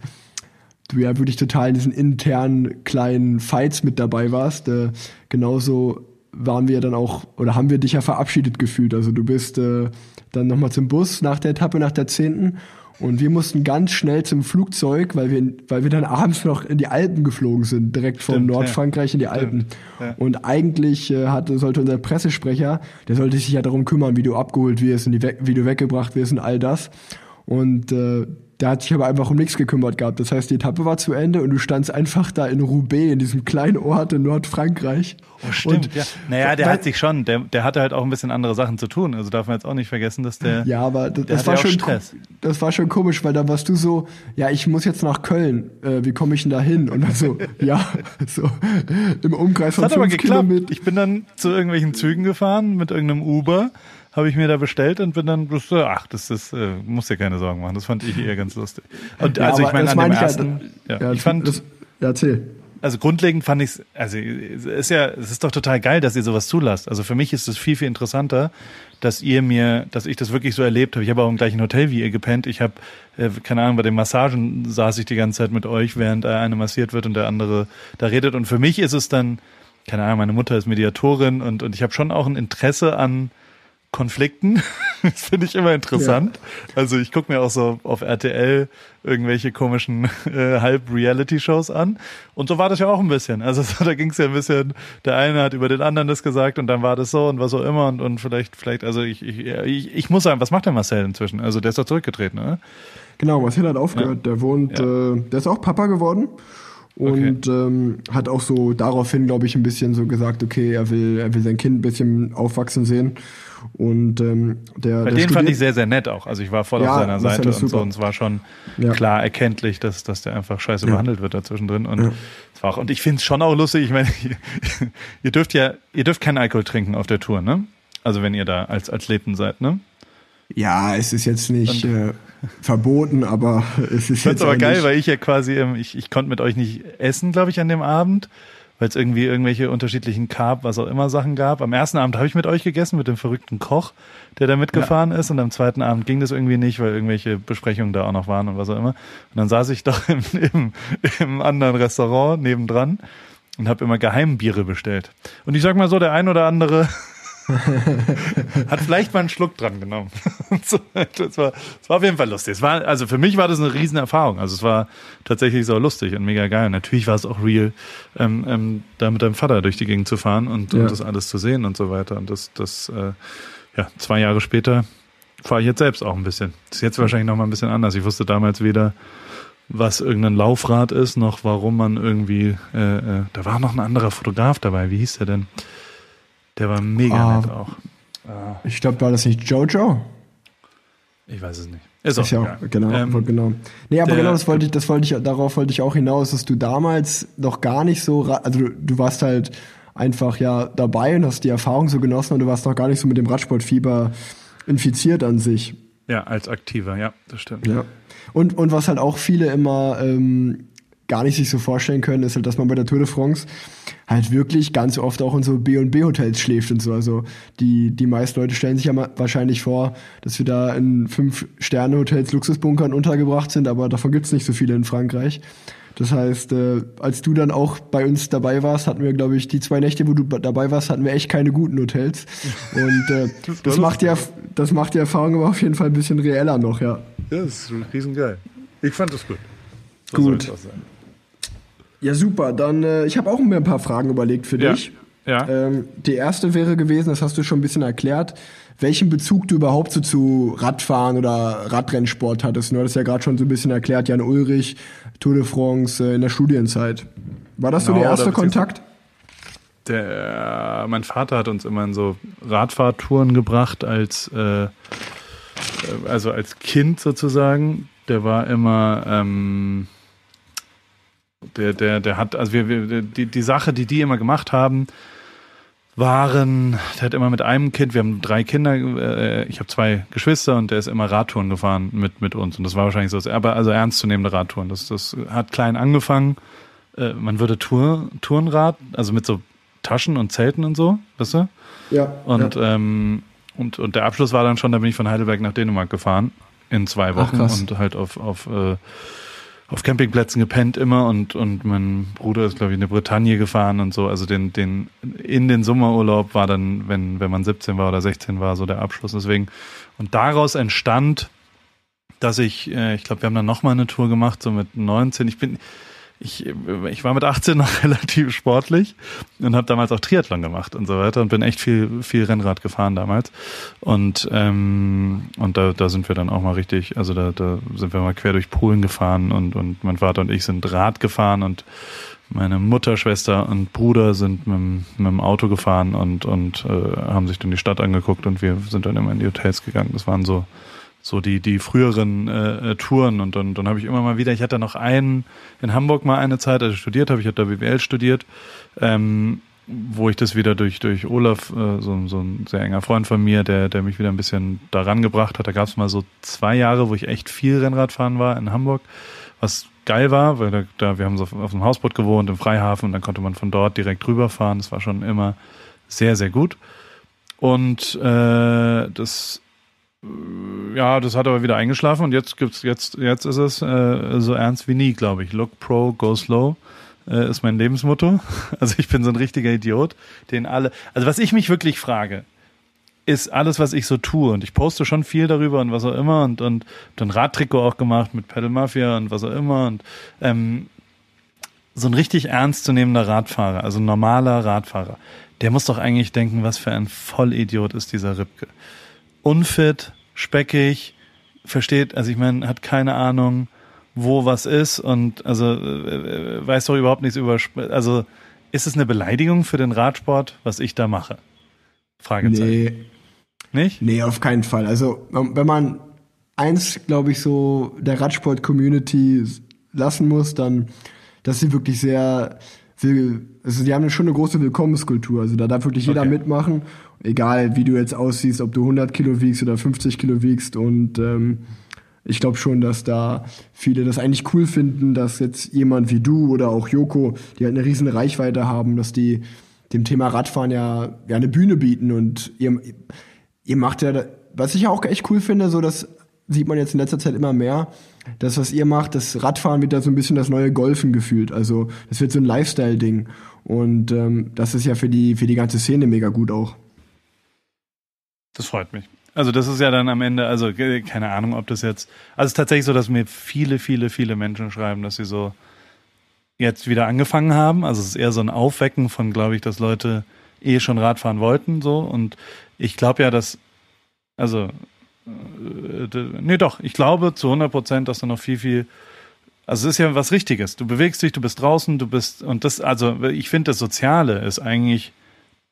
du ja wirklich total in diesen internen kleinen Fights mit dabei warst. Äh, genauso waren wir dann auch, oder haben wir dich ja verabschiedet gefühlt. Also du bist äh, dann nochmal zum Bus nach der Etappe, nach der zehnten und wir mussten ganz schnell zum Flugzeug, weil wir, weil wir dann abends noch in die Alpen geflogen sind, direkt von Stimmt, Nordfrankreich ja. in die Alpen. Ja. Und eigentlich äh, hatte, sollte unser Pressesprecher, der sollte sich ja darum kümmern, wie du abgeholt wirst und die, wie du weggebracht wirst und all das. Und äh, der hat sich aber einfach um nichts gekümmert gehabt. Das heißt, die Etappe war zu Ende und du standst einfach da in Roubaix, in diesem kleinen Ort in Nordfrankreich. Oh, stimmt, und, ja. Naja, der hat sich schon, der, der hatte halt auch ein bisschen andere Sachen zu tun. Also darf man jetzt auch nicht vergessen, dass der. Ja, aber das, das war schon Stress. Das war schon komisch, weil da warst du so, ja, ich muss jetzt nach Köln. Äh, wie komme ich denn da hin? Und dann so, ja, so im Umkreis von das hat aber geklappt. Kilometer. Ich bin dann zu irgendwelchen Zügen gefahren mit irgendeinem Uber habe ich mir da bestellt und bin dann, ach, das ist, äh, muss dir keine Sorgen machen. Das fand ich eher ganz lustig. Und ja, also ich meine, an dem ersten, ja, ja, ich fand, das, ja, erzähl. Also grundlegend fand ich es, also es ist ja, es ist doch total geil, dass ihr sowas zulasst. Also für mich ist es viel, viel interessanter, dass ihr mir, dass ich das wirklich so erlebt habe. Ich habe auch im gleichen Hotel wie ihr gepennt. Ich habe, äh, keine Ahnung, bei den Massagen saß ich die ganze Zeit mit euch, während eine massiert wird und der andere da redet. Und für mich ist es dann, keine Ahnung, meine Mutter ist Mediatorin und, und ich habe schon auch ein Interesse an, Konflikten. das finde ich immer interessant. Ja. Also ich gucke mir auch so auf RTL irgendwelche komischen äh, Halb-Reality-Shows an. Und so war das ja auch ein bisschen. Also so, da ging es ja ein bisschen, der eine hat über den anderen das gesagt und dann war das so und was auch immer und, und vielleicht, vielleicht, also ich, ich, ich, ich muss sagen, was macht der Marcel inzwischen? Also der ist doch zurückgetreten, oder? Genau, Marcel hat aufgehört. Ja. Der wohnt, ja. äh, der ist auch Papa geworden und okay. ähm, hat auch so daraufhin, glaube ich, ein bisschen so gesagt, okay, er will, er will sein Kind ein bisschen aufwachsen sehen. Und ähm, der, Bei der dem fand ich sehr, sehr nett auch. Also ich war voll ja, auf seiner Seite und so und es war schon ja. klar erkenntlich, dass, dass der einfach scheiße ja. behandelt wird dazwischendrin. Und ja. es war auch, und ich finde es schon auch lustig, ich meine, ihr dürft ja, ihr dürft keinen Alkohol trinken auf der Tour, ne? Also wenn ihr da als Athleten seid, ne? Ja, es ist jetzt nicht äh, verboten, aber es ist jetzt. aber geil, weil ich ja quasi, ähm, ich, ich konnte mit euch nicht essen, glaube ich, an dem Abend, weil es irgendwie irgendwelche unterschiedlichen Carb, was auch immer Sachen gab. Am ersten Abend habe ich mit euch gegessen, mit dem verrückten Koch, der da mitgefahren ja. ist, und am zweiten Abend ging das irgendwie nicht, weil irgendwelche Besprechungen da auch noch waren und was auch immer. Und dann saß ich doch im, im, im anderen Restaurant nebendran und habe immer Geheimbiere bestellt. Und ich sag mal so, der ein oder andere Hat vielleicht mal einen Schluck dran genommen. das, war, das war auf jeden Fall lustig. Es war, also für mich war das eine Riesenerfahrung. Also es war tatsächlich so lustig und mega geil. Natürlich war es auch real, ähm, ähm, da mit deinem Vater durch die Gegend zu fahren und, ja. und das alles zu sehen und so weiter. Und das, das, äh, ja, zwei Jahre später fahre ich jetzt selbst auch ein bisschen. Das ist jetzt wahrscheinlich noch mal ein bisschen anders. Ich wusste damals weder, was irgendein Laufrad ist, noch warum man irgendwie, äh, äh, da war noch ein anderer Fotograf dabei. Wie hieß der denn? Der war mega uh, nett auch. Uh. Ich glaube, war das nicht Jojo? Ich weiß es nicht. Ist, ist ja auch, genau, ähm, genau. Nee, aber der, genau, das wollte ich, das wollte ich, darauf wollte ich auch hinaus, dass du damals noch gar nicht so, also du, du warst halt einfach ja dabei und hast die Erfahrung so genossen und du warst noch gar nicht so mit dem Radsportfieber infiziert an sich. Ja, als Aktiver, ja, das stimmt. Ja. Und, und was halt auch viele immer ähm, gar nicht sich so vorstellen können, ist halt, dass man bei der Tour de France halt wirklich ganz oft auch in so B&B Hotels schläft und so. Also die, die meisten Leute stellen sich ja wahrscheinlich vor, dass wir da in fünf Sterne Hotels Luxusbunkern untergebracht sind, aber davon gibt's nicht so viele in Frankreich. Das heißt, äh, als du dann auch bei uns dabei warst, hatten wir, glaube ich, die zwei Nächte, wo du dabei warst, hatten wir echt keine guten Hotels. Und äh, das, macht ja, das macht die Erfahrung aber auf jeden Fall ein bisschen reeller noch, ja. Ja, das ist riesengeil. Ich fand das gut. So gut. Ja, super. Dann, äh, ich habe auch mir ein paar Fragen überlegt für dich. Ja. Ähm, die erste wäre gewesen, das hast du schon ein bisschen erklärt, welchen Bezug du überhaupt so zu Radfahren oder Radrennsport hattest. Du hattest ja gerade schon so ein bisschen erklärt, Jan Ulrich, Tour de France äh, in der Studienzeit. War das genau, so der erste Kontakt? Der, mein Vater hat uns immer in so Radfahrtouren gebracht als äh, also als Kind sozusagen. Der war immer ähm, der, der, der hat, also wir, wir die, die Sache, die die immer gemacht haben, waren, der hat immer mit einem Kind, wir haben drei Kinder, äh, ich habe zwei Geschwister und der ist immer Radtouren gefahren mit, mit uns. Und das war wahrscheinlich so, aber also ernstzunehmende Radtouren. Das, das hat klein angefangen. Äh, man würde Tour, Tourenrad, also mit so Taschen und Zelten und so, weißt du? Ja. Und, ja. Ähm, und, und der Abschluss war dann schon, da bin ich von Heidelberg nach Dänemark gefahren in zwei Wochen Ach, und halt auf, auf äh, auf Campingplätzen gepennt immer und, und mein Bruder ist, glaube ich, in die Bretagne gefahren und so. Also den, den, in den Sommerurlaub war dann, wenn, wenn man 17 war oder 16 war, so der Abschluss. Deswegen, und daraus entstand, dass ich, äh, ich glaube, wir haben dann nochmal eine Tour gemacht, so mit 19. Ich bin, ich, ich war mit 18 noch relativ sportlich und habe damals auch Triathlon gemacht und so weiter und bin echt viel, viel Rennrad gefahren damals. Und, ähm, und da, da sind wir dann auch mal richtig, also da, da sind wir mal quer durch Polen gefahren und, und mein Vater und ich sind Rad gefahren und meine Mutter, Schwester und Bruder sind mit, mit dem Auto gefahren und, und äh, haben sich dann die Stadt angeguckt und wir sind dann immer in die Hotels gegangen. Das waren so so die die früheren äh, äh, Touren. Und dann dann habe ich immer mal wieder ich hatte noch einen in Hamburg mal eine Zeit als ich studiert habe. Ich hatte da BWL studiert ähm, wo ich das wieder durch durch Olaf äh, so, so ein sehr enger Freund von mir der der mich wieder ein bisschen daran gebracht hat. Da gab es mal so zwei Jahre wo ich echt viel Rennradfahren war in Hamburg was geil war weil da, da wir haben so auf, auf einem Hausboot gewohnt im Freihafen und dann konnte man von dort direkt rüberfahren. Das war schon immer sehr sehr gut. Und äh, das ja, das hat aber wieder eingeschlafen und jetzt gibt's jetzt jetzt ist es äh, so ernst wie nie, glaube ich. Look pro, go slow äh, ist mein Lebensmotto. Also ich bin so ein richtiger Idiot, den alle. Also was ich mich wirklich frage, ist alles, was ich so tue. Und ich poste schon viel darüber und was auch immer und, und dann Radtrikot auch gemacht mit Pedal Mafia und was auch immer. Und ähm, so ein richtig ernstzunehmender Radfahrer, also ein normaler Radfahrer, der muss doch eigentlich denken, was für ein Vollidiot ist dieser Ripke. Unfit, speckig, versteht, also ich meine, hat keine Ahnung, wo was ist und also äh, weiß doch überhaupt nichts über, also ist es eine Beleidigung für den Radsport, was ich da mache? Fragezeichen. Nee. Nicht? Nee, auf keinen Fall. Also, wenn man eins, glaube ich, so der Radsport-Community lassen muss, dann, dass sie wirklich sehr, will, also die haben schon eine große Willkommenskultur. Also da darf wirklich jeder okay. mitmachen, egal wie du jetzt aussiehst, ob du 100 Kilo wiegst oder 50 Kilo wiegst. Und ähm, ich glaube schon, dass da viele das eigentlich cool finden, dass jetzt jemand wie du oder auch Joko, die halt eine riesen Reichweite haben, dass die dem Thema Radfahren ja, ja eine Bühne bieten und ihr, ihr macht ja, was ich auch echt cool finde, so das sieht man jetzt in letzter Zeit immer mehr, das, was ihr macht, das Radfahren wird da so ein bisschen das neue Golfen gefühlt. Also das wird so ein Lifestyle-Ding. Und ähm, das ist ja für die, für die ganze Szene mega gut auch. Das freut mich. Also das ist ja dann am Ende, also keine Ahnung, ob das jetzt, also es ist tatsächlich so, dass mir viele, viele, viele Menschen schreiben, dass sie so jetzt wieder angefangen haben. Also es ist eher so ein Aufwecken von, glaube ich, dass Leute eh schon Radfahren wollten so und ich glaube ja, dass also äh, nee doch, ich glaube zu 100 Prozent, dass da noch viel viel also es ist ja was Richtiges. Du bewegst dich, du bist draußen, du bist und das also ich finde das Soziale ist eigentlich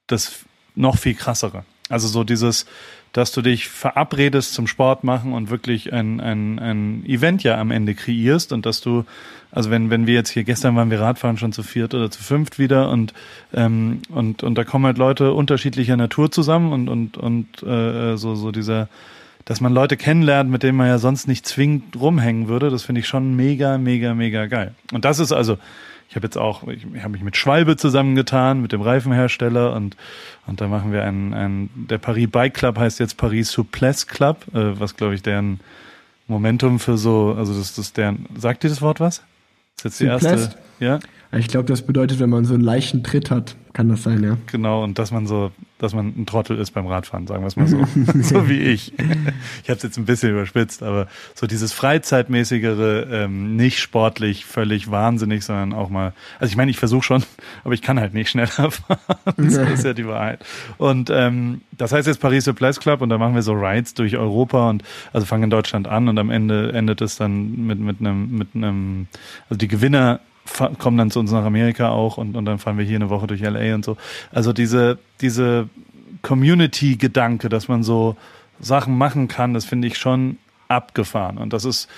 das noch viel krassere. Also so dieses dass du dich verabredest zum Sport machen und wirklich ein, ein, ein Event ja am Ende kreierst und dass du, also wenn, wenn wir jetzt hier, gestern waren wir Radfahren schon zu viert oder zu fünft wieder und, ähm, und, und da kommen halt Leute unterschiedlicher Natur zusammen und, und, und äh, so, so dieser, dass man Leute kennenlernt, mit denen man ja sonst nicht zwingend rumhängen würde, das finde ich schon mega, mega, mega geil. Und das ist also, ich habe jetzt auch, ich, habe mich mit Schwalbe zusammengetan, mit dem Reifenhersteller und, und da machen wir einen, einen der Paris Bike Club heißt jetzt Paris Souplesse Club, äh, was glaube ich deren Momentum für so, also das, das deren, sagt dir das Wort was? Das ist jetzt die erste, ja? Ich glaube, das bedeutet, wenn man so einen leichten Tritt hat, kann das sein, ja. Genau, und dass man so, dass man ein Trottel ist beim Radfahren, sagen wir es mal so. so wie ich. Ich habe es jetzt ein bisschen überspitzt, aber so dieses Freizeitmäßigere, ähm, nicht sportlich, völlig wahnsinnig, sondern auch mal, also ich meine, ich versuche schon, aber ich kann halt nicht schneller fahren. das ist ja die Wahrheit. Und ähm, das heißt jetzt Paris Place Club und da machen wir so Rides durch Europa und also fangen in Deutschland an und am Ende endet es dann mit, mit einem, mit einem, also die Gewinner kommen dann zu uns nach Amerika auch und, und dann fahren wir hier eine Woche durch LA und so. Also diese, diese Community-Gedanke, dass man so Sachen machen kann, das finde ich schon abgefahren. Und das ist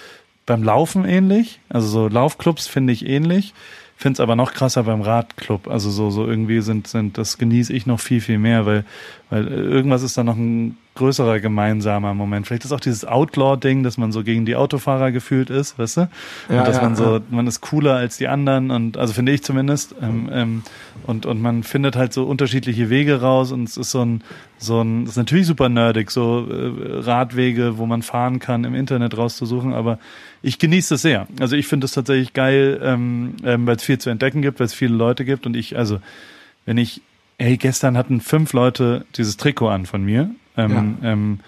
beim Laufen ähnlich. Also so Laufclubs finde ich ähnlich. Finde es aber noch krasser beim Radclub. Also so, so irgendwie sind, sind, das genieße ich noch viel, viel mehr, weil, weil irgendwas ist da noch ein größerer gemeinsamer Moment. Vielleicht ist auch dieses Outlaw-Ding, dass man so gegen die Autofahrer gefühlt ist, weißt du? Und ja, dass ja, man so, ja. man ist cooler als die anderen und also finde ich zumindest. Ähm, ähm, und, und man findet halt so unterschiedliche Wege raus und es ist so ein, so ein, das ist natürlich super nerdig, so äh, Radwege, wo man fahren kann, im Internet rauszusuchen, aber ich genieße es sehr. Also ich finde es tatsächlich geil, ähm, ähm, weil es viel zu entdecken gibt, weil es viele Leute gibt und ich, also wenn ich, ey, gestern hatten fünf Leute dieses Trikot an von mir ähm, ja. ähm,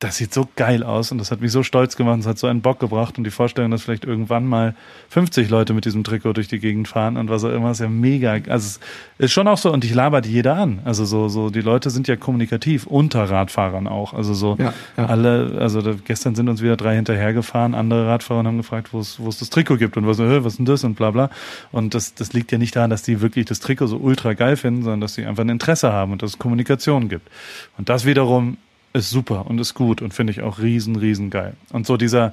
das sieht so geil aus und das hat mich so stolz gemacht, es hat so einen Bock gebracht und die Vorstellung, dass vielleicht irgendwann mal 50 Leute mit diesem Trikot durch die Gegend fahren und was auch immer, ist ja mega. Also es ist schon auch so und ich laber die jeder an. Also so, so die Leute sind ja kommunikativ unter Radfahrern auch. Also so ja, ja. alle, also da, gestern sind uns wieder drei hinterhergefahren, andere Radfahrer haben gefragt, wo es, wo es das Trikot gibt und was, äh, was ist denn das und bla bla. Und das, das liegt ja nicht daran, dass die wirklich das Trikot so ultra geil finden, sondern dass sie einfach ein Interesse haben und dass es Kommunikation gibt. Und das wiederum ist super und ist gut und finde ich auch riesen, riesen geil. Und so dieser,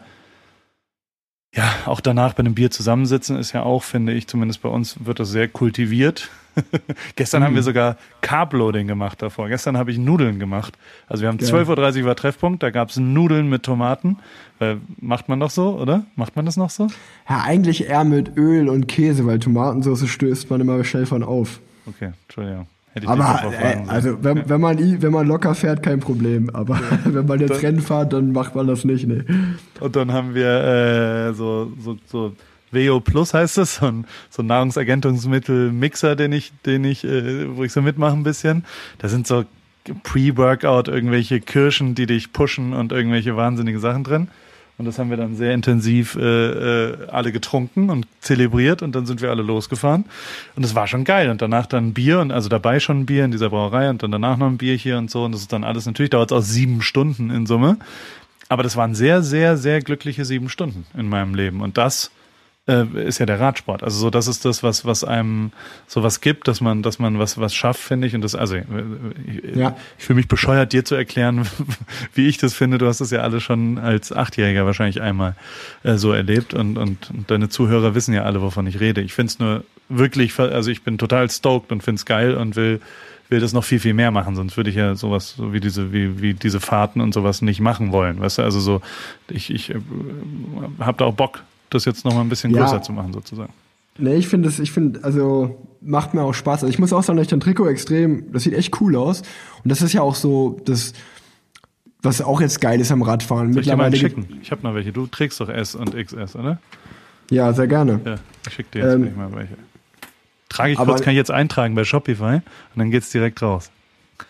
ja, auch danach bei einem Bier zusammensitzen ist ja auch, finde ich, zumindest bei uns wird das sehr kultiviert. Gestern mhm. haben wir sogar Carbloading gemacht davor. Gestern habe ich Nudeln gemacht. Also wir haben 12.30 Uhr war Treffpunkt, da gab es Nudeln mit Tomaten. Weil, macht man doch so, oder? Macht man das noch so? Ja, eigentlich eher mit Öl und Käse, weil Tomatensauce stößt man immer schnell von auf. Okay, Entschuldigung. Aber äh, also wenn, wenn, man wenn man locker fährt, kein Problem. Aber ja. wenn man jetzt dann, Rennen fährt, dann macht man das nicht. Ne. Und dann haben wir äh, so so so Veo Plus heißt es, so ein, so ein Nahrungsergänzungsmittel Mixer, den ich den ich äh, wo ich so mitmache ein bisschen. Da sind so Pre-Workout irgendwelche Kirschen, die dich pushen und irgendwelche wahnsinnige Sachen drin. Und das haben wir dann sehr intensiv äh, äh, alle getrunken und zelebriert und dann sind wir alle losgefahren. Und es war schon geil. Und danach dann Bier und also dabei schon ein Bier in dieser Brauerei und dann danach noch ein Bier hier und so. Und das ist dann alles, natürlich dauert es auch sieben Stunden in Summe. Aber das waren sehr, sehr, sehr glückliche sieben Stunden in meinem Leben. Und das äh, ist ja der Radsport. Also so, das ist das, was, was einem sowas gibt, dass man, dass man was, was schafft, finde ich. Und das, also ich, ja. ich fühle mich bescheuert, dir zu erklären, wie ich das finde. Du hast das ja alle schon als Achtjähriger wahrscheinlich einmal äh, so erlebt und, und, und deine Zuhörer wissen ja alle, wovon ich rede. Ich finde es nur wirklich, also ich bin total stoked und finde es geil und will will das noch viel, viel mehr machen, sonst würde ich ja sowas, so wie diese, wie, wie diese Fahrten und sowas nicht machen wollen. Weißt du, also so, ich, ich äh, habe da auch Bock, das jetzt noch mal ein bisschen größer ja. zu machen, sozusagen. Nee, ich finde es, ich finde, also macht mir auch Spaß. Also ich muss auch sagen, dass ich dein Trikot extrem, das sieht echt cool aus. Und das ist ja auch so, das, was auch jetzt geil ist am Radfahren. Soll ich dir mal schicken? Ich habe noch welche. Du trägst doch S und XS, oder? Ja, sehr gerne. Ja, ich schicke dir jetzt ähm, mal welche. Trage ich kurz, kann ich jetzt eintragen bei Shopify und dann geht's direkt raus.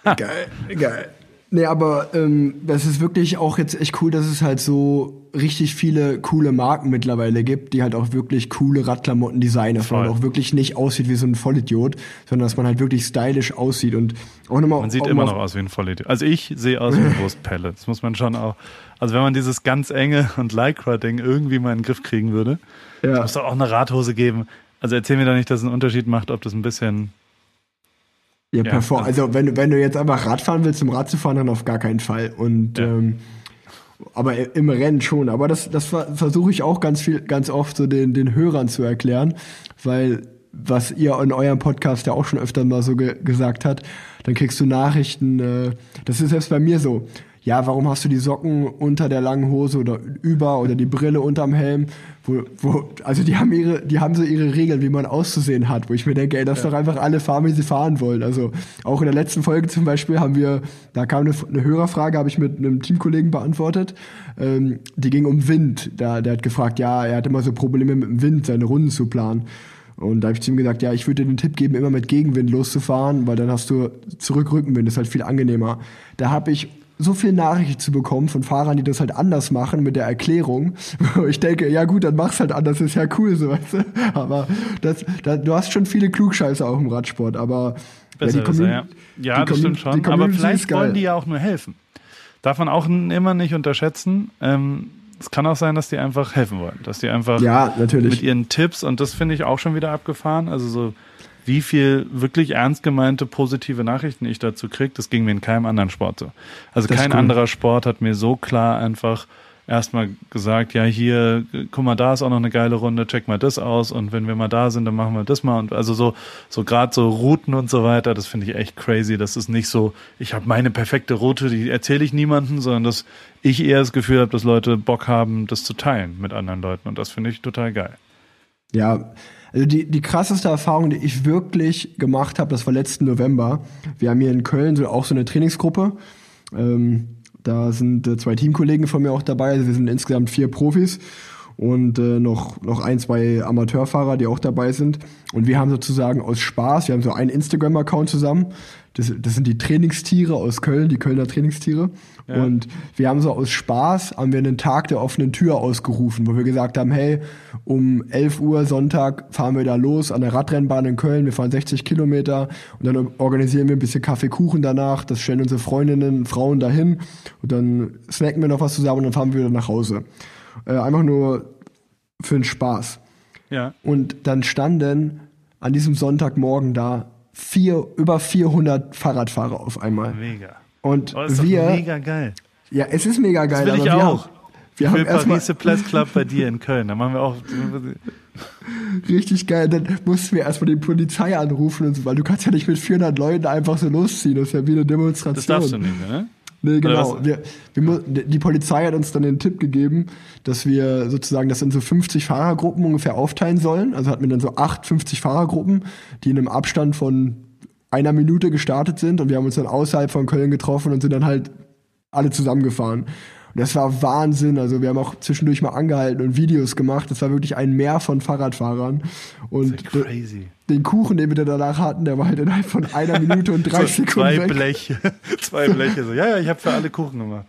Geil, geil. Nee, aber ähm, das ist wirklich auch jetzt echt cool, dass es halt so richtig viele coole Marken mittlerweile gibt, die halt auch wirklich coole Radklamotten designen, dass man auch wirklich nicht aussieht wie so ein Vollidiot, sondern dass man halt wirklich stylisch aussieht und auch nochmal. Man sieht immer noch aus wie ein Vollidiot. Also ich sehe aus wie ein Wurstpelle. Das muss man schon auch. Also wenn man dieses ganz enge und Lycra-Ding irgendwie mal in den Griff kriegen würde, ja. muss doch auch eine Radhose geben. Also erzähl mir doch nicht, dass es einen Unterschied macht, ob das ein bisschen ja, ja perform. Also wenn, wenn du jetzt einfach Radfahren willst, um Rad zu fahren, dann auf gar keinen Fall. Und ja. ähm, aber im Rennen schon. Aber das, das versuche ich auch ganz viel, ganz oft so den, den Hörern zu erklären, weil was ihr in eurem Podcast ja auch schon öfter mal so ge gesagt hat, dann kriegst du Nachrichten. Äh, das ist selbst bei mir so ja, warum hast du die Socken unter der langen Hose oder über oder die Brille unterm Helm? Wo, wo, also die haben ihre, die haben so ihre Regeln, wie man auszusehen hat, wo ich mir denke, ey, lass ja. doch einfach alle fahren, wie sie fahren wollen. Also auch in der letzten Folge zum Beispiel haben wir, da kam eine, eine Hörerfrage, habe ich mit einem Teamkollegen beantwortet. Ähm, die ging um Wind. Da, der hat gefragt, ja, er hat immer so Probleme mit dem Wind, seine Runden zu planen. Und da habe ich zu ihm gesagt, ja, ich würde dir den Tipp geben, immer mit Gegenwind loszufahren, weil dann hast du Zurückrückenwind, das ist halt viel angenehmer. Da habe ich so viel Nachrichten zu bekommen von Fahrern, die das halt anders machen mit der Erklärung. Ich denke, ja gut, dann mach's halt anders, ist ja cool, so weißt du. Aber das, da, du hast schon viele Klugscheiße auch im Radsport, aber Besser ja, die ja. ja das stimmt schon. Aber vielleicht wollen die ja auch nur helfen. Darf man auch immer nicht unterschätzen. Ähm, es kann auch sein, dass die einfach helfen wollen, dass die einfach ja, mit ihren Tipps und das finde ich auch schon wieder abgefahren. Also so wie viel wirklich ernst gemeinte positive Nachrichten ich dazu kriege, das ging mir in keinem anderen Sport so. Also das kein anderer Sport hat mir so klar einfach erstmal gesagt, ja, hier, guck mal, da ist auch noch eine geile Runde, check mal das aus und wenn wir mal da sind, dann machen wir das mal und also so so gerade so Routen und so weiter, das finde ich echt crazy, das ist nicht so, ich habe meine perfekte Route, die erzähle ich niemandem, sondern dass ich eher das Gefühl habe, dass Leute Bock haben, das zu teilen mit anderen Leuten und das finde ich total geil. Ja, also die, die krasseste Erfahrung, die ich wirklich gemacht habe, das war letzten November. Wir haben hier in Köln so, auch so eine Trainingsgruppe. Ähm, da sind äh, zwei Teamkollegen von mir auch dabei. Also wir sind insgesamt vier Profis und äh, noch, noch ein, zwei Amateurfahrer, die auch dabei sind. Und wir haben sozusagen aus Spaß, wir haben so einen Instagram-Account zusammen. Das, das sind die Trainingstiere aus Köln, die Kölner Trainingstiere. Ja. Und wir haben so aus Spaß, haben wir einen Tag der offenen Tür ausgerufen, wo wir gesagt haben, hey, um 11 Uhr Sonntag fahren wir da los an der Radrennbahn in Köln, wir fahren 60 Kilometer und dann organisieren wir ein bisschen Kaffeekuchen danach, das stellen unsere Freundinnen, Frauen dahin und dann snacken wir noch was zusammen und dann fahren wir wieder nach Hause. Äh, einfach nur für den Spaß. Ja. Und dann standen an diesem Sonntagmorgen da vier, über 400 Fahrradfahrer auf einmal. Mega. Und oh, ist wir. mega geil. Ja, es ist mega geil. Das will ich auch. Wir ich will haben Paris Place Club bei dir in Köln. Da machen wir auch. Richtig geil. Dann mussten wir erstmal die Polizei anrufen, und so, weil du kannst ja nicht mit 400 Leuten einfach so losziehen. Das ist ja wie eine Demonstration. Das darfst du nicht mehr, ne? Nee, genau. Wir, wir, die Polizei hat uns dann den Tipp gegeben, dass wir sozusagen das in so 50 Fahrergruppen ungefähr aufteilen sollen. Also hatten wir dann so 8, 50 Fahrergruppen, die in einem Abstand von einer Minute gestartet sind und wir haben uns dann außerhalb von Köln getroffen und sind dann halt alle zusammengefahren. Und das war Wahnsinn. Also wir haben auch zwischendurch mal angehalten und Videos gemacht. Das war wirklich ein Meer von Fahrradfahrern. Und crazy. den Kuchen, den wir danach hatten, der war halt innerhalb von einer Minute und drei so, Sekunden. Zwei weg. Bleche. zwei Bleche. So, ja, ja, ich habe für alle Kuchen gemacht.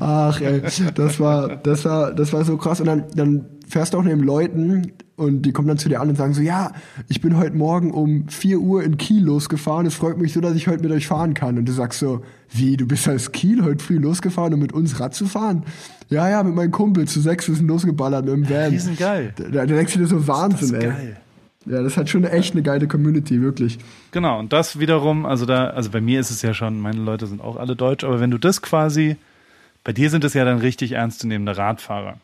Ach ey, das war, das war, das war so krass. Und dann, dann fährst du auch neben Leuten und die kommen dann zu dir an und sagen so, ja, ich bin heute Morgen um 4 Uhr in Kiel losgefahren. Es freut mich so, dass ich heute mit euch fahren kann. Und du sagst so, wie, du bist aus Kiel heute früh losgefahren, um mit uns Rad zu fahren? Ja, ja, mit meinem Kumpel zu sechs sind losgeballert im Van. Die sind geil. Da, da denkst du dir so Wahnsinn, das ist ey. Geil. Ja, das hat schon echt eine geile Community, wirklich. Genau, und das wiederum, also da, also bei mir ist es ja schon, meine Leute sind auch alle deutsch, aber wenn du das quasi, bei dir sind es ja dann richtig ernstzunehmende Radfahrer.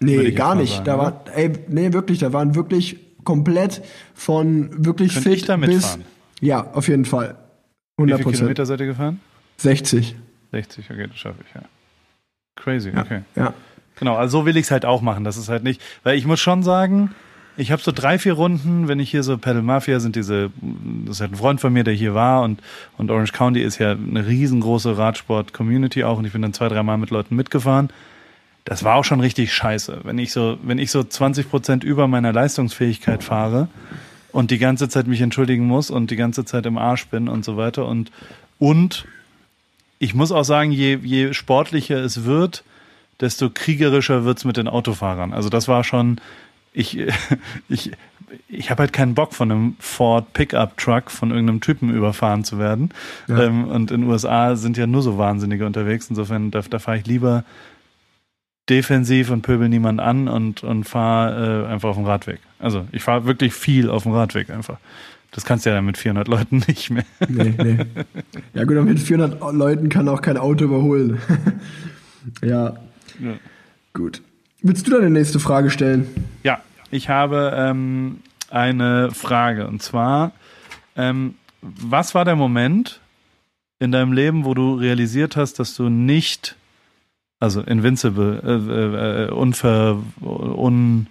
Nee, gar nicht. Sagen, da war, ey, nee, wirklich, da waren wirklich komplett von wirklich Könnt fit ich da bis. Ja, auf jeden Fall. 100 Wie viele Kilometer seid ihr gefahren? 60. 60, okay, das schaffe ich, ja. Crazy, ja, okay. Ja. Genau, also so will ich es halt auch machen. Das ist halt nicht, weil ich muss schon sagen, ich habe so drei, vier Runden, wenn ich hier so Pedal Mafia sind diese, das ist halt ein Freund von mir, der hier war und, und Orange County ist ja eine riesengroße Radsport-Community auch und ich bin dann zwei, dreimal mit Leuten mitgefahren. Das war auch schon richtig scheiße. Wenn ich so, wenn ich so 20 Prozent über meiner Leistungsfähigkeit fahre und die ganze Zeit mich entschuldigen muss und die ganze Zeit im Arsch bin und so weiter und, und ich muss auch sagen, je, je sportlicher es wird, desto kriegerischer wird's mit den Autofahrern. Also das war schon, ich, ich, ich habe halt keinen Bock von einem Ford Pickup Truck von irgendeinem Typen überfahren zu werden. Ja. Ähm, und in den USA sind ja nur so Wahnsinnige unterwegs. Insofern, da, da fahre ich lieber defensiv und pöbel niemand an und, und fahre äh, einfach auf dem Radweg. Also ich fahre wirklich viel auf dem Radweg einfach. Das kannst du ja dann mit 400 Leuten nicht mehr. Nee, nee. Ja gut, mit 400 Leuten kann auch kein Auto überholen. ja. ja. Gut. Willst du deine nächste Frage stellen? Ja, ich habe ähm, eine Frage. Und zwar, ähm, was war der Moment in deinem Leben, wo du realisiert hast, dass du nicht, also invincible, äh, äh, unver, un,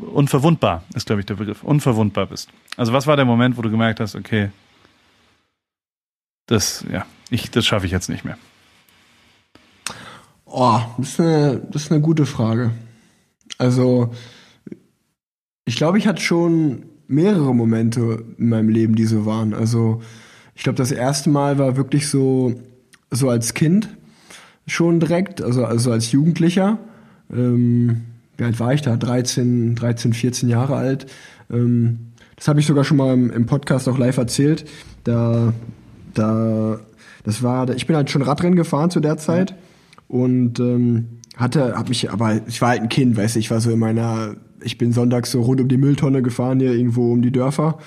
unverwundbar ist, glaube ich, der Begriff, unverwundbar bist. Also was war der Moment, wo du gemerkt hast, okay, das, ja, ich, das schaffe ich jetzt nicht mehr? Oh, das ist eine, das ist eine gute Frage. Also, ich glaube, ich hatte schon mehrere Momente in meinem Leben, die so waren. Also, ich glaube, das erste Mal war wirklich so, so als Kind schon direkt, also, also als Jugendlicher. Ähm, wie alt war ich da? 13, 13, 14 Jahre alt. Ähm, das habe ich sogar schon mal im, im, Podcast auch live erzählt. Da, da, das war, ich bin halt schon Radrennen gefahren zu der Zeit. Und ähm, hatte, hab mich, aber ich war halt ein Kind, weißt du, ich war so in meiner, ich bin sonntags so rund um die Mülltonne gefahren hier irgendwo um die Dörfer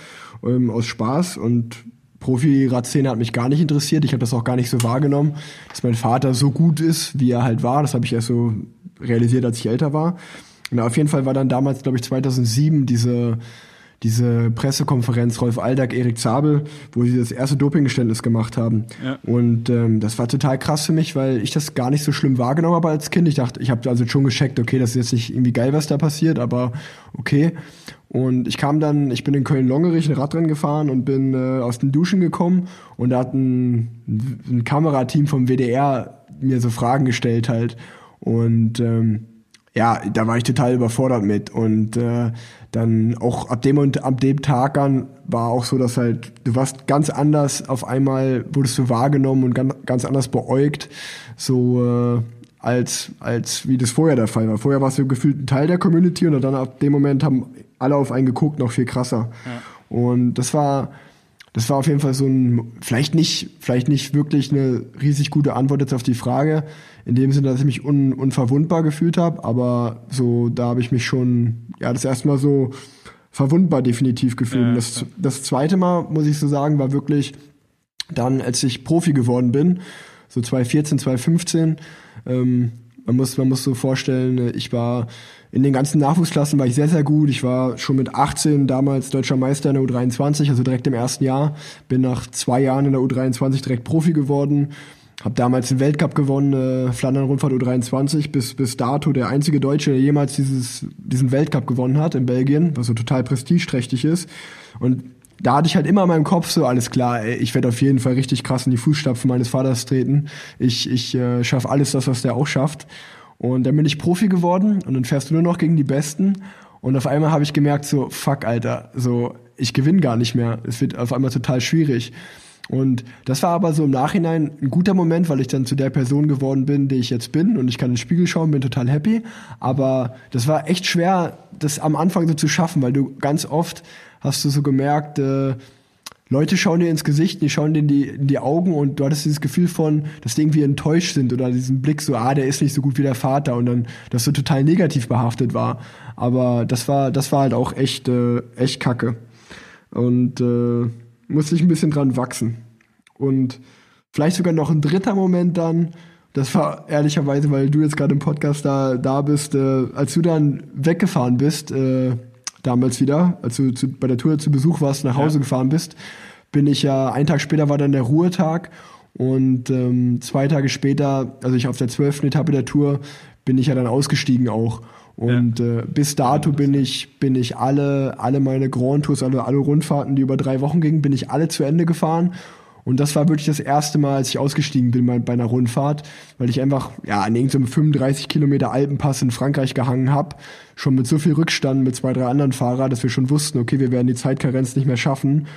ähm, aus Spaß und Profi-Radszene hat mich gar nicht interessiert. Ich habe das auch gar nicht so wahrgenommen, dass mein Vater so gut ist, wie er halt war. Das habe ich erst so realisiert, als ich älter war. Und auf jeden Fall war dann damals, glaube ich, 2007 diese diese Pressekonferenz Rolf Aldag, Erik Zabel, wo sie das erste Dopinggeständnis gemacht haben. Ja. Und ähm, das war total krass für mich, weil ich das gar nicht so schlimm wahrgenommen habe als Kind. Ich dachte, ich habe also schon gescheckt, okay, das ist jetzt nicht irgendwie geil, was da passiert, aber okay. Und ich kam dann, ich bin in Köln-Longerich ein Radrennen gefahren und bin äh, aus den Duschen gekommen und da hat ein, ein Kamerateam vom WDR mir so Fragen gestellt halt. Und ähm, ja, da war ich total überfordert mit. Und äh, dann auch ab dem und ab dem Tag an war auch so, dass halt, du warst ganz anders, auf einmal wurdest du wahrgenommen und ganz, ganz anders beäugt, so äh, als, als wie das vorher der Fall war. Vorher warst du gefühlt ein Teil der Community und dann ab dem Moment haben alle auf einen geguckt, noch viel krasser. Ja. Und das war, das war auf jeden Fall so ein, vielleicht nicht, vielleicht nicht wirklich eine riesig gute Antwort jetzt auf die Frage, in dem Sinne, dass ich mich un, unverwundbar gefühlt habe, aber so, da habe ich mich schon, ja, das erste Mal so verwundbar definitiv gefühlt. Ja, das, das zweite Mal, muss ich so sagen, war wirklich dann, als ich Profi geworden bin, so 2014, 2015, ähm, man muss, man muss so vorstellen, ich war in den ganzen Nachwuchsklassen war ich sehr, sehr gut. Ich war schon mit 18 damals deutscher Meister in der U23, also direkt im ersten Jahr. Bin nach zwei Jahren in der U23 direkt Profi geworden. Hab damals den Weltcup gewonnen, äh, Flandern-Rundfahrt U23, bis, bis dato der einzige Deutsche, der jemals dieses, diesen Weltcup gewonnen hat in Belgien, was so total prestigeträchtig ist. Und da hatte ich halt immer in meinem Kopf so, alles klar, ey, ich werde auf jeden Fall richtig krass in die Fußstapfen meines Vaters treten. Ich, ich äh, schaffe alles das, was der auch schafft. Und dann bin ich Profi geworden und dann fährst du nur noch gegen die Besten. Und auf einmal habe ich gemerkt, so, fuck, Alter, so, ich gewinne gar nicht mehr. Es wird auf einmal total schwierig. Und das war aber so im Nachhinein ein guter Moment, weil ich dann zu der Person geworden bin, die ich jetzt bin und ich kann in den Spiegel schauen, bin total happy. Aber das war echt schwer, das am Anfang so zu schaffen, weil du ganz oft hast du so gemerkt, äh, Leute schauen dir ins Gesicht, die schauen dir in die, in die Augen und du hattest dieses Gefühl von, dass die irgendwie enttäuscht sind oder diesen Blick so, ah, der ist nicht so gut wie der Vater und dann, dass so total negativ behaftet war. Aber das war, das war halt auch echt, äh, echt kacke. Und äh, musste ich ein bisschen dran wachsen. Und vielleicht sogar noch ein dritter Moment dann, das war ehrlicherweise, weil du jetzt gerade im Podcast da, da bist, äh, als du dann weggefahren bist, äh, damals wieder, als du zu, bei der Tour zu Besuch warst, nach Hause ja. gefahren bist, bin ich ja, einen Tag später war dann der Ruhetag und ähm, zwei Tage später, also ich auf der zwölften Etappe der Tour, bin ich ja dann ausgestiegen auch. Und ja. äh, bis dato bin ich, bin ich alle, alle meine Grand Tours, alle, alle Rundfahrten, die über drei Wochen gingen, bin ich alle zu Ende gefahren. Und das war wirklich das erste Mal, als ich ausgestiegen bin bei, bei einer Rundfahrt, weil ich einfach ja an irgendeinem 35 Kilometer Alpenpass in Frankreich gehangen habe, schon mit so viel Rückstand mit zwei, drei anderen Fahrern, dass wir schon wussten, okay, wir werden die Zeitkarenz nicht mehr schaffen.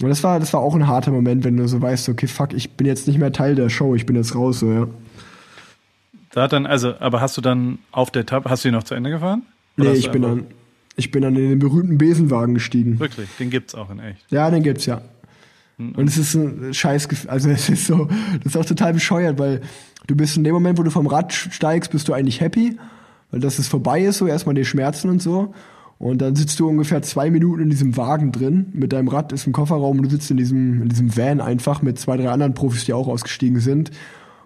Und das war, das war auch ein harter Moment, wenn du so weißt, okay, fuck, ich bin jetzt nicht mehr Teil der Show, ich bin jetzt raus, so, ja. Da hat dann, also, aber hast du dann auf der Etappe, hast du die noch zu Ende gefahren? Oder nee, ich bin dann, ich bin dann in den berühmten Besenwagen gestiegen. Wirklich? Den gibt's auch in echt? Ja, den gibt's, ja. Hm. Und es ist ein scheiß, also es ist so, das ist auch total bescheuert, weil du bist in dem Moment, wo du vom Rad steigst, bist du eigentlich happy, weil das ist vorbei ist, so erstmal die Schmerzen und so. Und dann sitzt du ungefähr zwei Minuten in diesem Wagen drin, mit deinem Rad ist im Kofferraum und du sitzt in diesem, in diesem Van einfach mit zwei, drei anderen Profis, die auch ausgestiegen sind.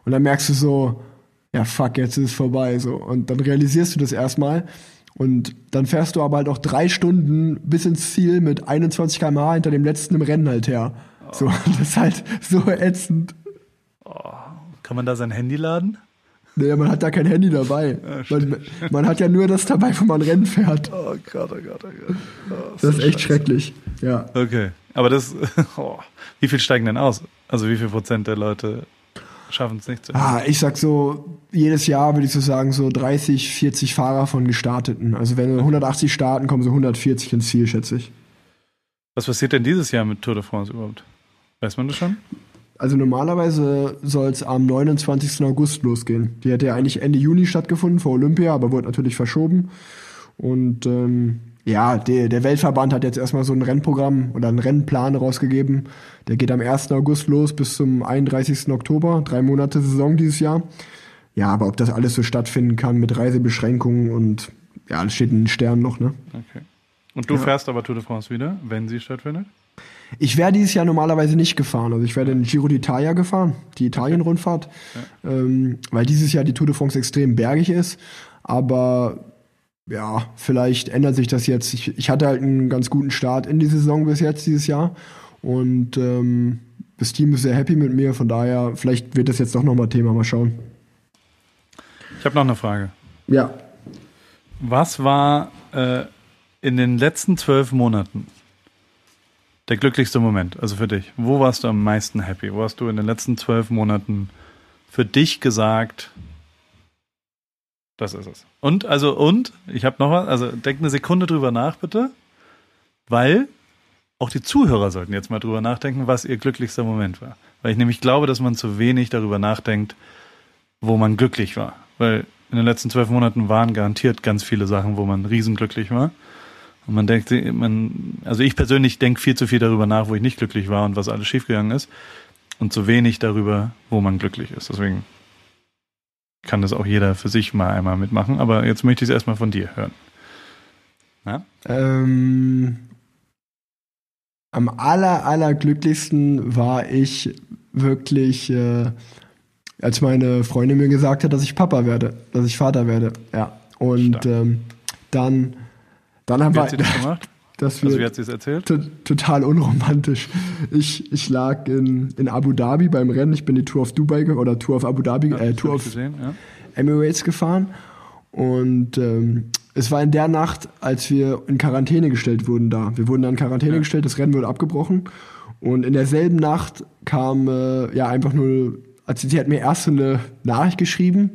Und dann merkst du so, ja fuck, jetzt ist es vorbei. So. Und dann realisierst du das erstmal. Und dann fährst du aber halt auch drei Stunden bis ins Ziel mit 21 km/h hinter dem letzten im Rennen halt her. Oh. So, das ist halt so ätzend. Oh. Kann man da sein Handy laden? Nee, man hat da kein Handy dabei. Ja, man, man, hat ja nur das dabei, wo man Rennen fährt. Oh Gott, oh Gott, oh Gott. Oh, das, das ist echt Scheiße. schrecklich. Ja. Okay. Aber das, oh. wie viel steigen denn aus? Also wie viel Prozent der Leute schaffen es nicht zu Ah, ich sag so, jedes Jahr würde ich so sagen, so 30, 40 Fahrer von Gestarteten. Also wenn 180 starten, kommen so 140 ins Ziel, schätze ich. Was passiert denn dieses Jahr mit Tour de France überhaupt? Weiß man das schon? Also normalerweise soll es am 29. August losgehen. Die hätte ja eigentlich Ende Juni stattgefunden vor Olympia, aber wurde natürlich verschoben. Und ähm, ja, der, der Weltverband hat jetzt erstmal so ein Rennprogramm oder einen Rennplan rausgegeben. Der geht am 1. August los bis zum 31. Oktober. Drei Monate Saison dieses Jahr. Ja, aber ob das alles so stattfinden kann mit Reisebeschränkungen und ja, das steht in den Sternen noch, ne? Okay. Und du ja. fährst aber Tour de France wieder, wenn sie stattfindet? Ich wäre dieses Jahr normalerweise nicht gefahren. Also ich wäre den Giro d'Italia gefahren, die Italien-Rundfahrt, ja. ähm, weil dieses Jahr die Tour de France extrem bergig ist. Aber ja, vielleicht ändert sich das jetzt. Ich, ich, hatte halt einen ganz guten Start in die Saison bis jetzt dieses Jahr und ähm, das Team ist sehr happy mit mir. Von daher, vielleicht wird das jetzt doch nochmal Thema. Mal schauen. Ich habe noch eine Frage. Ja. Was war äh, in den letzten zwölf Monaten der glücklichste Moment? Also für dich. Wo warst du am meisten happy? Wo hast du in den letzten zwölf Monaten für dich gesagt, das ist es. Und, also, und, ich habe noch was, also denk eine Sekunde drüber nach, bitte. Weil auch die Zuhörer sollten jetzt mal drüber nachdenken, was ihr glücklichster Moment war. Weil ich nämlich glaube, dass man zu wenig darüber nachdenkt, wo man glücklich war. Weil in den letzten zwölf Monaten waren garantiert ganz viele Sachen, wo man riesenglücklich war. Und man denkt, man, also ich persönlich denke viel zu viel darüber nach, wo ich nicht glücklich war und was alles schiefgegangen ist. Und zu wenig darüber, wo man glücklich ist. Deswegen kann das auch jeder für sich mal einmal mitmachen, aber jetzt möchte ich es erstmal von dir hören. Ähm, am aller, aller glücklichsten war ich wirklich, äh, als meine Freundin mir gesagt hat, dass ich Papa werde, dass ich Vater werde. Ja. Und ähm, dann, dann haben wir. Wie hat sie das gemacht? Das also wie hat sie es erzählt? Total unromantisch. Ich, ich lag in, in Abu Dhabi beim Rennen. Ich bin die Tour of Dubai oder Tour of Abu Dhabi, ja, äh, Tour gesehen, ja. Emirates gefahren. Und ähm, es war in der Nacht, als wir in Quarantäne gestellt wurden da. Wir wurden dann in Quarantäne ja. gestellt, das Rennen wurde abgebrochen. Und in derselben Nacht kam äh, ja einfach nur, also sie hat mir erst so eine Nachricht geschrieben,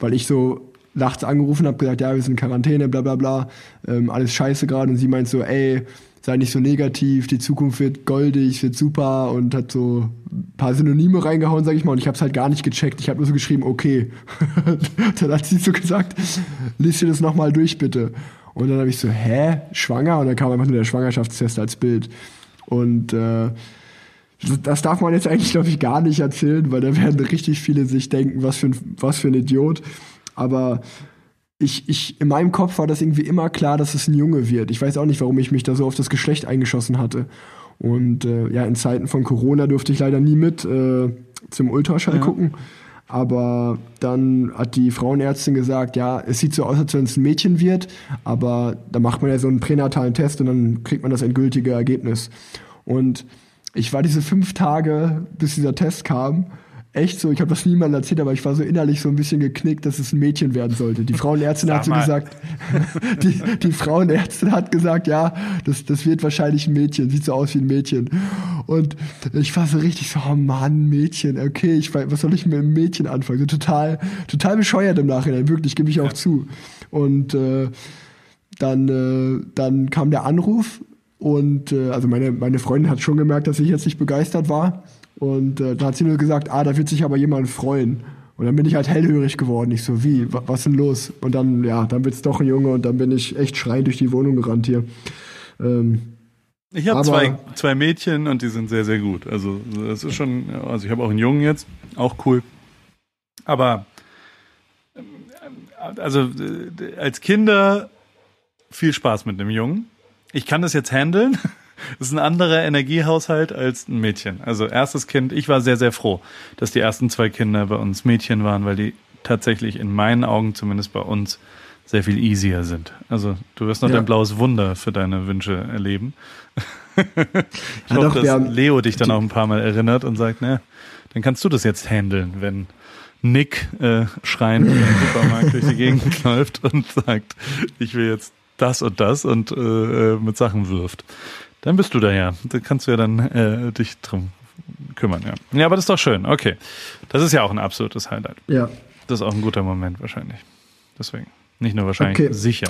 weil ich so nachts angerufen, habe gesagt, ja, wir sind in Quarantäne, bla bla bla, ähm, alles scheiße gerade. Und sie meint so, ey, sei nicht so negativ, die Zukunft wird goldig, wird super und hat so ein paar Synonyme reingehauen, sag ich mal, und ich habe es halt gar nicht gecheckt. Ich habe nur so geschrieben, okay. dann hat sie so gesagt, lies dir das nochmal durch, bitte. Und dann habe ich so, hä, schwanger? Und dann kam einfach nur der Schwangerschaftstest als Bild. Und äh, das darf man jetzt eigentlich, glaube ich, gar nicht erzählen, weil da werden richtig viele sich denken, was für ein, was für ein Idiot. Aber ich, ich, in meinem Kopf war das irgendwie immer klar, dass es ein Junge wird. Ich weiß auch nicht, warum ich mich da so auf das Geschlecht eingeschossen hatte. Und äh, ja, in Zeiten von Corona durfte ich leider nie mit äh, zum Ultraschall ja. gucken. Aber dann hat die Frauenärztin gesagt, ja, es sieht so aus, als wenn es ein Mädchen wird, aber da macht man ja so einen pränatalen Test und dann kriegt man das endgültige Ergebnis. Und ich war diese fünf Tage, bis dieser Test kam, echt so, ich habe das niemandem erzählt, aber ich war so innerlich so ein bisschen geknickt, dass es ein Mädchen werden sollte. Die Frauenärztin hat so gesagt, die, die Frauenärztin hat gesagt, ja, das, das wird wahrscheinlich ein Mädchen, sieht so aus wie ein Mädchen. Und ich war so richtig so, oh Mann, Mädchen, okay, ich weiß, was soll ich mit einem Mädchen anfangen? So total, total bescheuert im Nachhinein, wirklich, gebe ich auch ja. zu. Und äh, dann, äh, dann kam der Anruf und äh, also meine, meine Freundin hat schon gemerkt, dass ich jetzt nicht begeistert war. Und äh, da hat sie nur gesagt, ah, da wird sich aber jemand freuen. Und dann bin ich halt hellhörig geworden. Ich so, wie, was denn los? Und dann, ja, dann wird's doch ein Junge und dann bin ich echt schreiend durch die Wohnung gerannt hier. Ähm, ich habe zwei, zwei Mädchen und die sind sehr, sehr gut. Also das ist schon, also ich habe auch einen Jungen jetzt, auch cool. Aber also äh, als Kinder viel Spaß mit einem Jungen ich kann das jetzt handeln. Das ist ein anderer Energiehaushalt als ein Mädchen. Also erstes Kind, ich war sehr, sehr froh, dass die ersten zwei Kinder bei uns Mädchen waren, weil die tatsächlich in meinen Augen, zumindest bei uns, sehr viel easier sind. Also du wirst noch ja. dein blaues Wunder für deine Wünsche erleben. ich ja, hoffe, dass Leo dich dann auch ein paar Mal erinnert und sagt, ne, dann kannst du das jetzt handeln, wenn Nick äh, schreiend im Supermarkt durch die Gegend läuft und sagt, ich will jetzt das und das und äh, äh, mit Sachen wirft. Dann bist du da ja. Da kannst du ja dann äh, dich drum kümmern, ja. Ja, aber das ist doch schön. Okay. Das ist ja auch ein absolutes Highlight. Ja. Das ist auch ein guter Moment wahrscheinlich. Deswegen. Nicht nur wahrscheinlich, okay. sicher.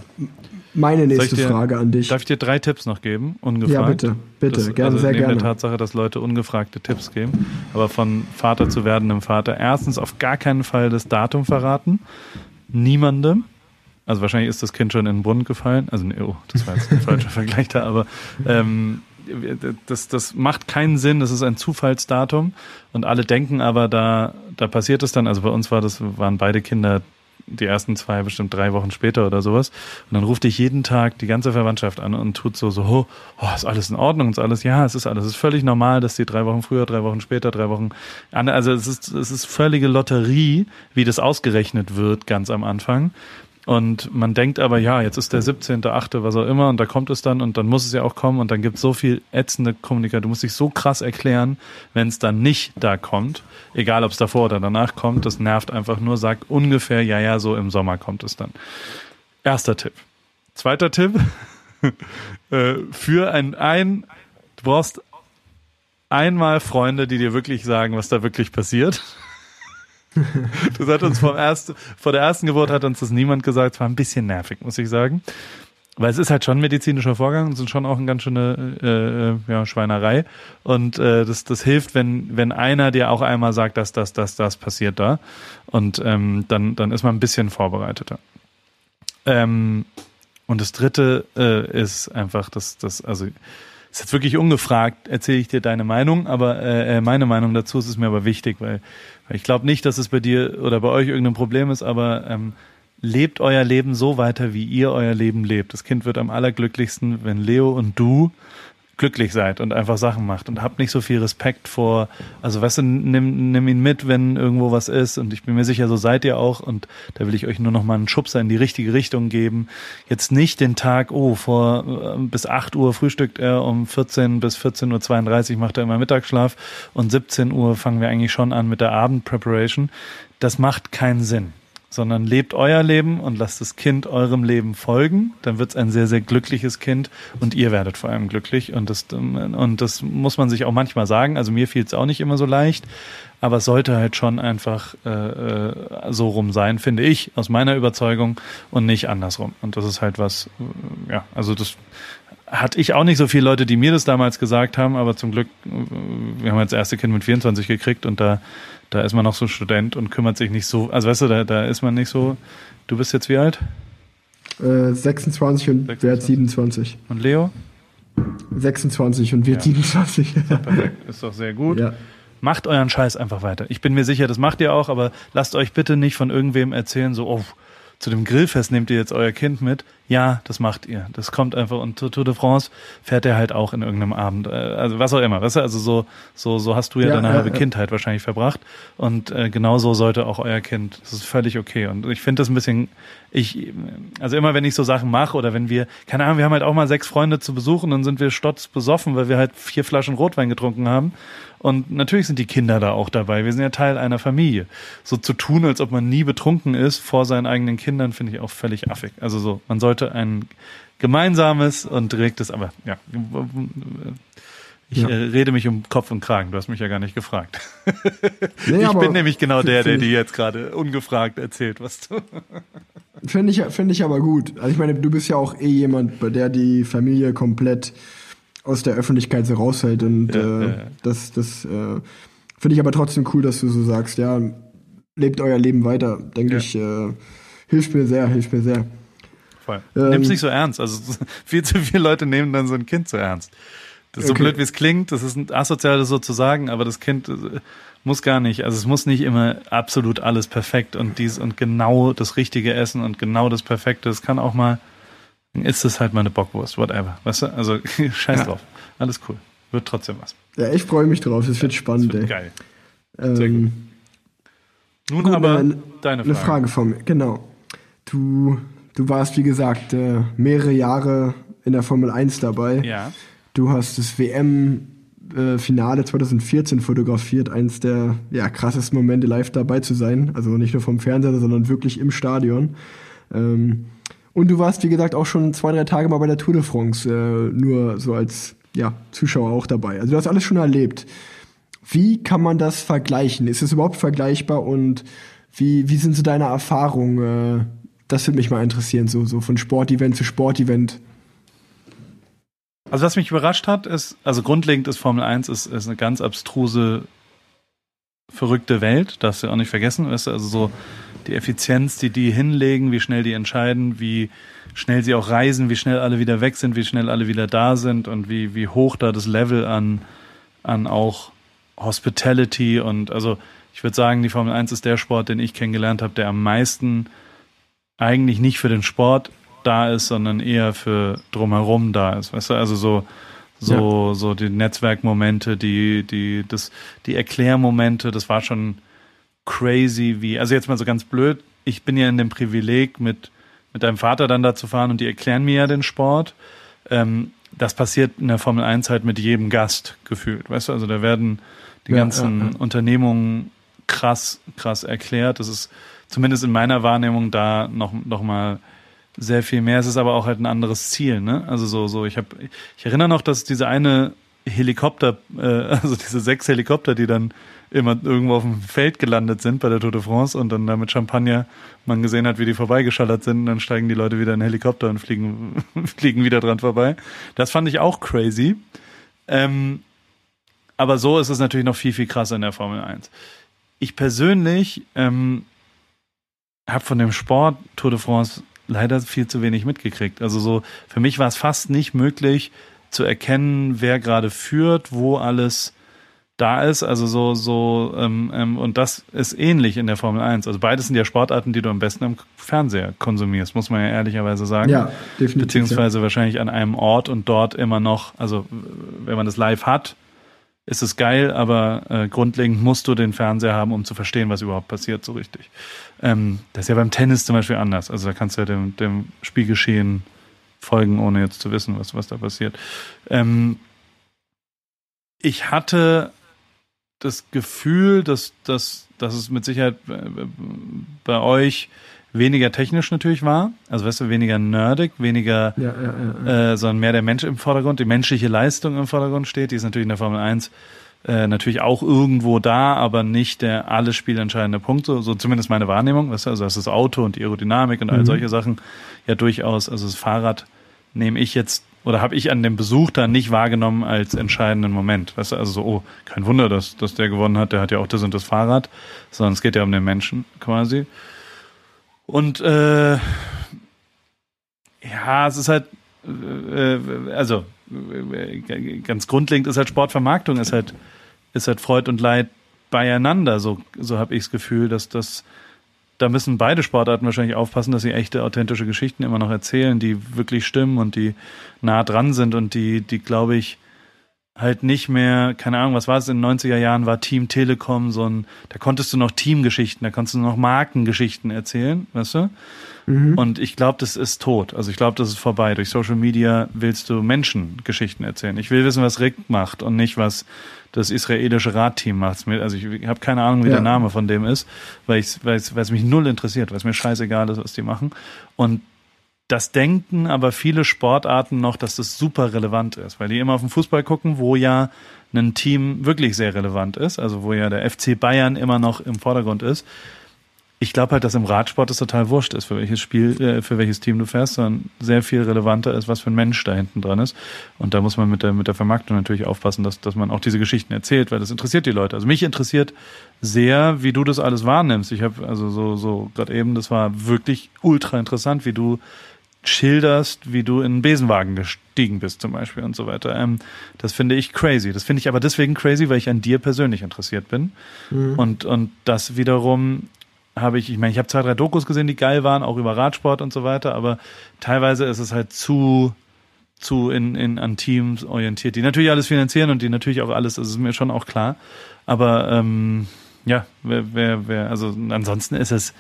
Meine nächste dir, Frage an dich. Darf ich dir drei Tipps noch geben? Ungefragt? Ja, bitte. Bitte, das, gerne, also sehr neben gerne. der Tatsache, dass Leute ungefragte Tipps geben, aber von Vater zu werdendem Vater. Erstens auf gar keinen Fall das Datum verraten. Niemandem. Also wahrscheinlich ist das Kind schon in den Brunnen gefallen. Also, oh, das war jetzt ein falscher Vergleich da, aber ähm, das, das macht keinen Sinn, das ist ein Zufallsdatum und alle denken aber, da, da passiert es dann, also bei uns war das, waren beide Kinder die ersten zwei bestimmt drei Wochen später oder sowas. Und dann ruft dich jeden Tag die ganze Verwandtschaft an und tut so, so, oh, oh ist alles in Ordnung, ist alles, ja, es ist alles, es ist völlig normal, dass die drei Wochen früher, drei Wochen später, drei Wochen, also es ist, es ist völlige Lotterie, wie das ausgerechnet wird ganz am Anfang. Und man denkt aber, ja, jetzt ist der 17.8., was auch immer, und da kommt es dann und dann muss es ja auch kommen und dann gibt es so viel ätzende Kommunikation. Du musst dich so krass erklären, wenn es dann nicht da kommt. Egal, ob es davor oder danach kommt, das nervt einfach nur. Sag ungefähr, ja, ja, so im Sommer kommt es dann. Erster Tipp. Zweiter Tipp. Äh, für ein, ein, du brauchst einmal Freunde, die dir wirklich sagen, was da wirklich passiert. Das hat uns vom ersten, vor der ersten Geburt hat uns das niemand gesagt. Es war ein bisschen nervig, muss ich sagen. Weil es ist halt schon ein medizinischer Vorgang und sind schon auch eine ganz schöne äh, ja, Schweinerei. Und äh, das, das hilft, wenn, wenn einer dir auch einmal sagt, dass das, das, das passiert da. Und ähm, dann, dann ist man ein bisschen vorbereiteter. Ähm, und das dritte äh, ist einfach, dass das, also ist jetzt wirklich ungefragt, erzähle ich dir deine Meinung, aber äh, äh meine Meinung dazu ist es mir aber wichtig, weil ich glaube nicht, dass es bei dir oder bei euch irgendein Problem ist, aber ähm, lebt euer Leben so weiter, wie ihr euer Leben lebt. Das Kind wird am allerglücklichsten, wenn Leo und du glücklich seid und einfach Sachen macht und habt nicht so viel Respekt vor, also weißt du, nimm, nimm ihn mit, wenn irgendwo was ist und ich bin mir sicher, so seid ihr auch und da will ich euch nur noch mal einen Schubser in die richtige Richtung geben. Jetzt nicht den Tag, oh, vor äh, bis 8 Uhr frühstückt er, um 14 bis 14.32 Uhr macht er immer Mittagsschlaf und 17 Uhr fangen wir eigentlich schon an mit der Abendpreparation. Das macht keinen Sinn. Sondern lebt euer Leben und lasst das Kind eurem Leben folgen. Dann wird es ein sehr, sehr glückliches Kind und ihr werdet vor allem glücklich. Und das, und das muss man sich auch manchmal sagen. Also mir fiel es auch nicht immer so leicht, aber es sollte halt schon einfach äh, äh, so rum sein, finde ich, aus meiner Überzeugung und nicht andersrum. Und das ist halt was, äh, ja, also das hatte ich auch nicht so viele Leute, die mir das damals gesagt haben, aber zum Glück, äh, wir haben jetzt das erste Kind mit 24 gekriegt und da da ist man noch so Student und kümmert sich nicht so, also weißt du, da, da ist man nicht so. Du bist jetzt wie alt? Äh, 26 und 26. wird 27. Und Leo? 26 und wird ja. 27. Ist doch, perfekt. ist doch sehr gut. Ja. Macht euren Scheiß einfach weiter. Ich bin mir sicher, das macht ihr auch, aber lasst euch bitte nicht von irgendwem erzählen, so, oh, zu dem Grillfest nehmt ihr jetzt euer Kind mit. Ja, das macht ihr. Das kommt einfach und zur Tour de France fährt er halt auch in irgendeinem Abend. Äh, also was auch immer. Weißt du? Also so, so, so hast du ja, ja deine ja, halbe ja. Kindheit wahrscheinlich verbracht. Und äh, genau so sollte auch euer Kind. Das ist völlig okay. Und ich finde das ein bisschen, ich, also immer wenn ich so Sachen mache oder wenn wir, keine Ahnung, wir haben halt auch mal sechs Freunde zu besuchen, dann sind wir stotz besoffen, weil wir halt vier Flaschen Rotwein getrunken haben. Und natürlich sind die Kinder da auch dabei. Wir sind ja Teil einer Familie. So zu tun, als ob man nie betrunken ist vor seinen eigenen Kindern, finde ich auch völlig affig. Also so, man sollte ein gemeinsames und direktes, aber ja. Ich ja. äh, rede mich um Kopf und Kragen. Du hast mich ja gar nicht gefragt. Nee, ich bin nämlich genau der, der dir jetzt gerade ungefragt erzählt, was du. Finde ich, finde ich aber gut. Also ich meine, du bist ja auch eh jemand, bei der die Familie komplett aus der Öffentlichkeit so raushält. Und ja, äh, das, das äh, finde ich aber trotzdem cool, dass du so sagst, ja, lebt euer Leben weiter, denke ich, äh, hilft mir sehr, hilft mir sehr. Voll. Ähm, Nimm's nicht so ernst. Also viel zu viele Leute nehmen dann so ein Kind so ernst. Das ist okay. so blöd, wie es klingt, das ist ein asozial, das so zu sagen, aber das Kind äh, muss gar nicht. Also es muss nicht immer absolut alles perfekt und dies und genau das richtige Essen und genau das Perfekte. Es kann auch mal dann ist es halt meine Bockwurst, whatever. Weißt du? Also scheiß ja. drauf. Alles cool. Wird trotzdem was. Ja, ich freue mich drauf. Es wird spannend, das wird ey. Geil. Ähm, Sehr gut. Nun gut, aber äh, deine Frage. Eine Frage von mir, genau. Du, du warst, wie gesagt, äh, mehrere Jahre in der Formel 1 dabei. Ja. Du hast das WM-Finale 2014 fotografiert, eins der ja, krassesten Momente live dabei zu sein. Also nicht nur vom Fernseher, sondern wirklich im Stadion. Ähm, und du warst, wie gesagt, auch schon zwei, drei Tage mal bei der Tour de France, äh, nur so als ja, Zuschauer auch dabei. Also du hast alles schon erlebt. Wie kann man das vergleichen? Ist es überhaupt vergleichbar und wie, wie sind so deine Erfahrungen? Äh, das würde mich mal interessieren, so, so von Sportevent zu Sportevent. Also was mich überrascht hat, ist, also grundlegend ist Formel 1 ist, ist eine ganz abstruse, verrückte Welt, darfst du auch nicht vergessen. Weißt du, also so die Effizienz, die die hinlegen, wie schnell die entscheiden, wie schnell sie auch reisen, wie schnell alle wieder weg sind, wie schnell alle wieder da sind und wie, wie hoch da das Level an, an auch Hospitality und also ich würde sagen, die Formel 1 ist der Sport, den ich kennengelernt habe, der am meisten eigentlich nicht für den Sport da ist, sondern eher für drumherum da ist. Weißt du, also so, so, ja. so die Netzwerkmomente, die, die, das, die Erklärmomente, das war schon, crazy wie, also jetzt mal so ganz blöd, ich bin ja in dem Privileg, mit, mit deinem Vater dann da zu fahren und die erklären mir ja den Sport. Ähm, das passiert in der Formel 1 halt mit jedem Gast gefühlt, weißt du, also da werden die ja, ganzen ja, ja. Unternehmungen krass, krass erklärt. Das ist zumindest in meiner Wahrnehmung da noch, noch mal sehr viel mehr. Es ist aber auch halt ein anderes Ziel, ne? Also so, so, ich habe, ich erinnere noch, dass diese eine Helikopter, äh, also diese sechs Helikopter, die dann immer irgendwo auf dem Feld gelandet sind bei der Tour de France und dann da mit Champagner man gesehen hat, wie die vorbeigeschallert sind dann steigen die Leute wieder in den Helikopter und fliegen, fliegen wieder dran vorbei. Das fand ich auch crazy. Ähm, aber so ist es natürlich noch viel, viel krasser in der Formel 1. Ich persönlich ähm, habe von dem Sport Tour de France leider viel zu wenig mitgekriegt. Also so, für mich war es fast nicht möglich zu erkennen, wer gerade führt, wo alles da ist. Also so, so, ähm, ähm, und das ist ähnlich in der Formel 1. Also beides sind ja Sportarten, die du am besten am Fernseher konsumierst, muss man ja ehrlicherweise sagen. Ja, definitiv. Beziehungsweise ja. wahrscheinlich an einem Ort und dort immer noch, also wenn man das live hat, ist es geil, aber äh, grundlegend musst du den Fernseher haben, um zu verstehen, was überhaupt passiert, so richtig. Ähm, das ist ja beim Tennis zum Beispiel anders. Also da kannst du ja dem, dem Spielgeschehen folgen, ohne jetzt zu wissen, was, was da passiert. Ähm, ich hatte das Gefühl, dass, dass, dass es mit Sicherheit äh, bei euch weniger technisch natürlich war, also weißt du, weniger nerdig, weniger, ja, ja, ja, äh, sondern mehr der Mensch im Vordergrund, die menschliche Leistung im Vordergrund steht, die ist natürlich in der Formel 1 äh, natürlich auch irgendwo da, aber nicht der alles spielentscheidende Punkt, so, so zumindest meine Wahrnehmung, weißt du, also das ist das Auto und die Aerodynamik und all mhm. solche Sachen ja durchaus, also das Fahrrad nehme ich jetzt oder habe ich an dem Besuch da nicht wahrgenommen als entscheidenden Moment. Weißt du, also so, oh, kein Wunder, dass, dass der gewonnen hat, der hat ja auch das und das Fahrrad, sondern es geht ja um den Menschen quasi. Und äh, ja, es ist halt, äh, also äh, ganz grundlegend ist halt Sportvermarktung, ist halt, ist halt Freud und Leid beieinander. So, so habe ich das Gefühl, dass das da müssen beide Sportarten wahrscheinlich aufpassen, dass sie echte, authentische Geschichten immer noch erzählen, die wirklich stimmen und die nah dran sind und die, die glaube ich, halt nicht mehr, keine Ahnung, was war es in den 90er Jahren, war Team Telekom so ein, da konntest du noch Teamgeschichten, da konntest du noch Markengeschichten erzählen, weißt du? Mhm. Und ich glaube, das ist tot. Also ich glaube, das ist vorbei. Durch Social Media willst du Menschengeschichten erzählen. Ich will wissen, was Rick macht und nicht, was das israelische Radteam macht. Also ich habe keine Ahnung, wie ja. der Name von dem ist, weil es weil es mich null interessiert, weil es mir scheißegal ist, was die machen. Und das denken aber viele Sportarten noch, dass das super relevant ist, weil die immer auf den Fußball gucken, wo ja ein Team wirklich sehr relevant ist, also wo ja der FC Bayern immer noch im Vordergrund ist ich glaube halt, dass im Radsport es total wurscht ist, für welches Spiel, äh, für welches Team du fährst, sondern sehr viel relevanter ist, was für ein Mensch da hinten dran ist. Und da muss man mit der, mit der Vermarktung natürlich aufpassen, dass, dass man auch diese Geschichten erzählt, weil das interessiert die Leute. Also mich interessiert sehr, wie du das alles wahrnimmst. Ich habe also so, so gerade eben, das war wirklich ultra interessant, wie du schilderst, wie du in einen Besenwagen gestiegen bist zum Beispiel und so weiter. Ähm, das finde ich crazy. Das finde ich aber deswegen crazy, weil ich an dir persönlich interessiert bin. Mhm. Und, und das wiederum habe ich, ich meine, ich habe zwei, drei Dokus gesehen, die geil waren, auch über Radsport und so weiter, aber teilweise ist es halt zu, zu in, in, an Teams orientiert, die natürlich alles finanzieren und die natürlich auch alles, das ist mir schon auch klar. Aber ähm, ja, wer, wer, wer, also ansonsten ist es,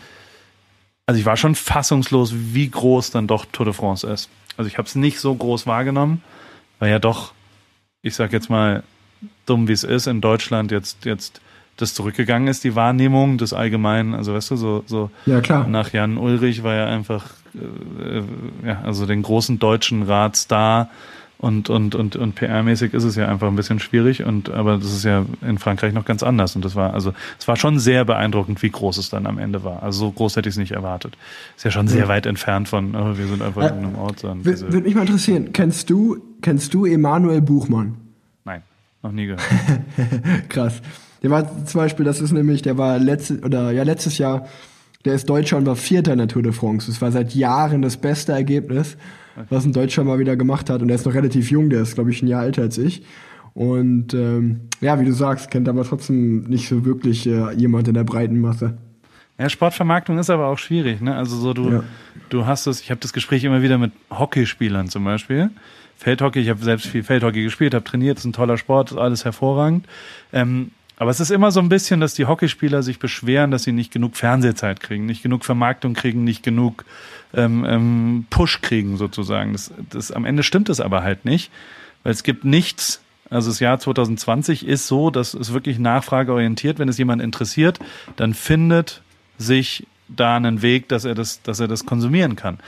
also ich war schon fassungslos, wie groß dann doch Tour de France ist. Also ich habe es nicht so groß wahrgenommen, weil ja doch, ich sag jetzt mal, dumm wie es ist, in Deutschland jetzt, jetzt das zurückgegangen ist, die Wahrnehmung des Allgemeinen. Also weißt du, so, so ja, klar. nach Jan Ulrich war ja einfach, äh, ja, also den großen deutschen Radstar und, und, und, und PR-mäßig ist es ja einfach ein bisschen schwierig und aber das ist ja in Frankreich noch ganz anders. Und das war, also es war schon sehr beeindruckend, wie groß es dann am Ende war. Also so groß hätte ich es nicht erwartet. Ist ja schon sehr ja. weit entfernt von, oh, wir sind einfach äh, in einem Ort. Würde mich mal interessieren, kennst du, kennst du Emanuel Buchmann? Nein, noch nie gehört. Krass. Der war zum Beispiel, das ist nämlich, der war letztes, oder ja, letztes Jahr, der ist Deutscher und war Vierter in der Tour de France. Das war seit Jahren das beste Ergebnis, was ein Deutscher mal wieder gemacht hat. Und der ist noch relativ jung, der ist, glaube ich, ein Jahr älter als ich. Und ähm, ja, wie du sagst, kennt aber trotzdem nicht so wirklich äh, jemand in der breiten Masse. Ja, Sportvermarktung ist aber auch schwierig, ne? Also so du, ja. du hast es, ich habe das Gespräch immer wieder mit Hockeyspielern zum Beispiel. Feldhockey, ich habe selbst viel Feldhockey gespielt, habe trainiert, ist ein toller Sport, ist alles hervorragend. Ähm, aber es ist immer so ein bisschen, dass die Hockeyspieler sich beschweren, dass sie nicht genug Fernsehzeit kriegen, nicht genug Vermarktung kriegen, nicht genug ähm, ähm, Push kriegen sozusagen. Das, das, am Ende stimmt es aber halt nicht, weil es gibt nichts. Also das Jahr 2020 ist so, dass es wirklich nachfrageorientiert. Wenn es jemand interessiert, dann findet sich da einen Weg, dass er das, dass er das konsumieren kann.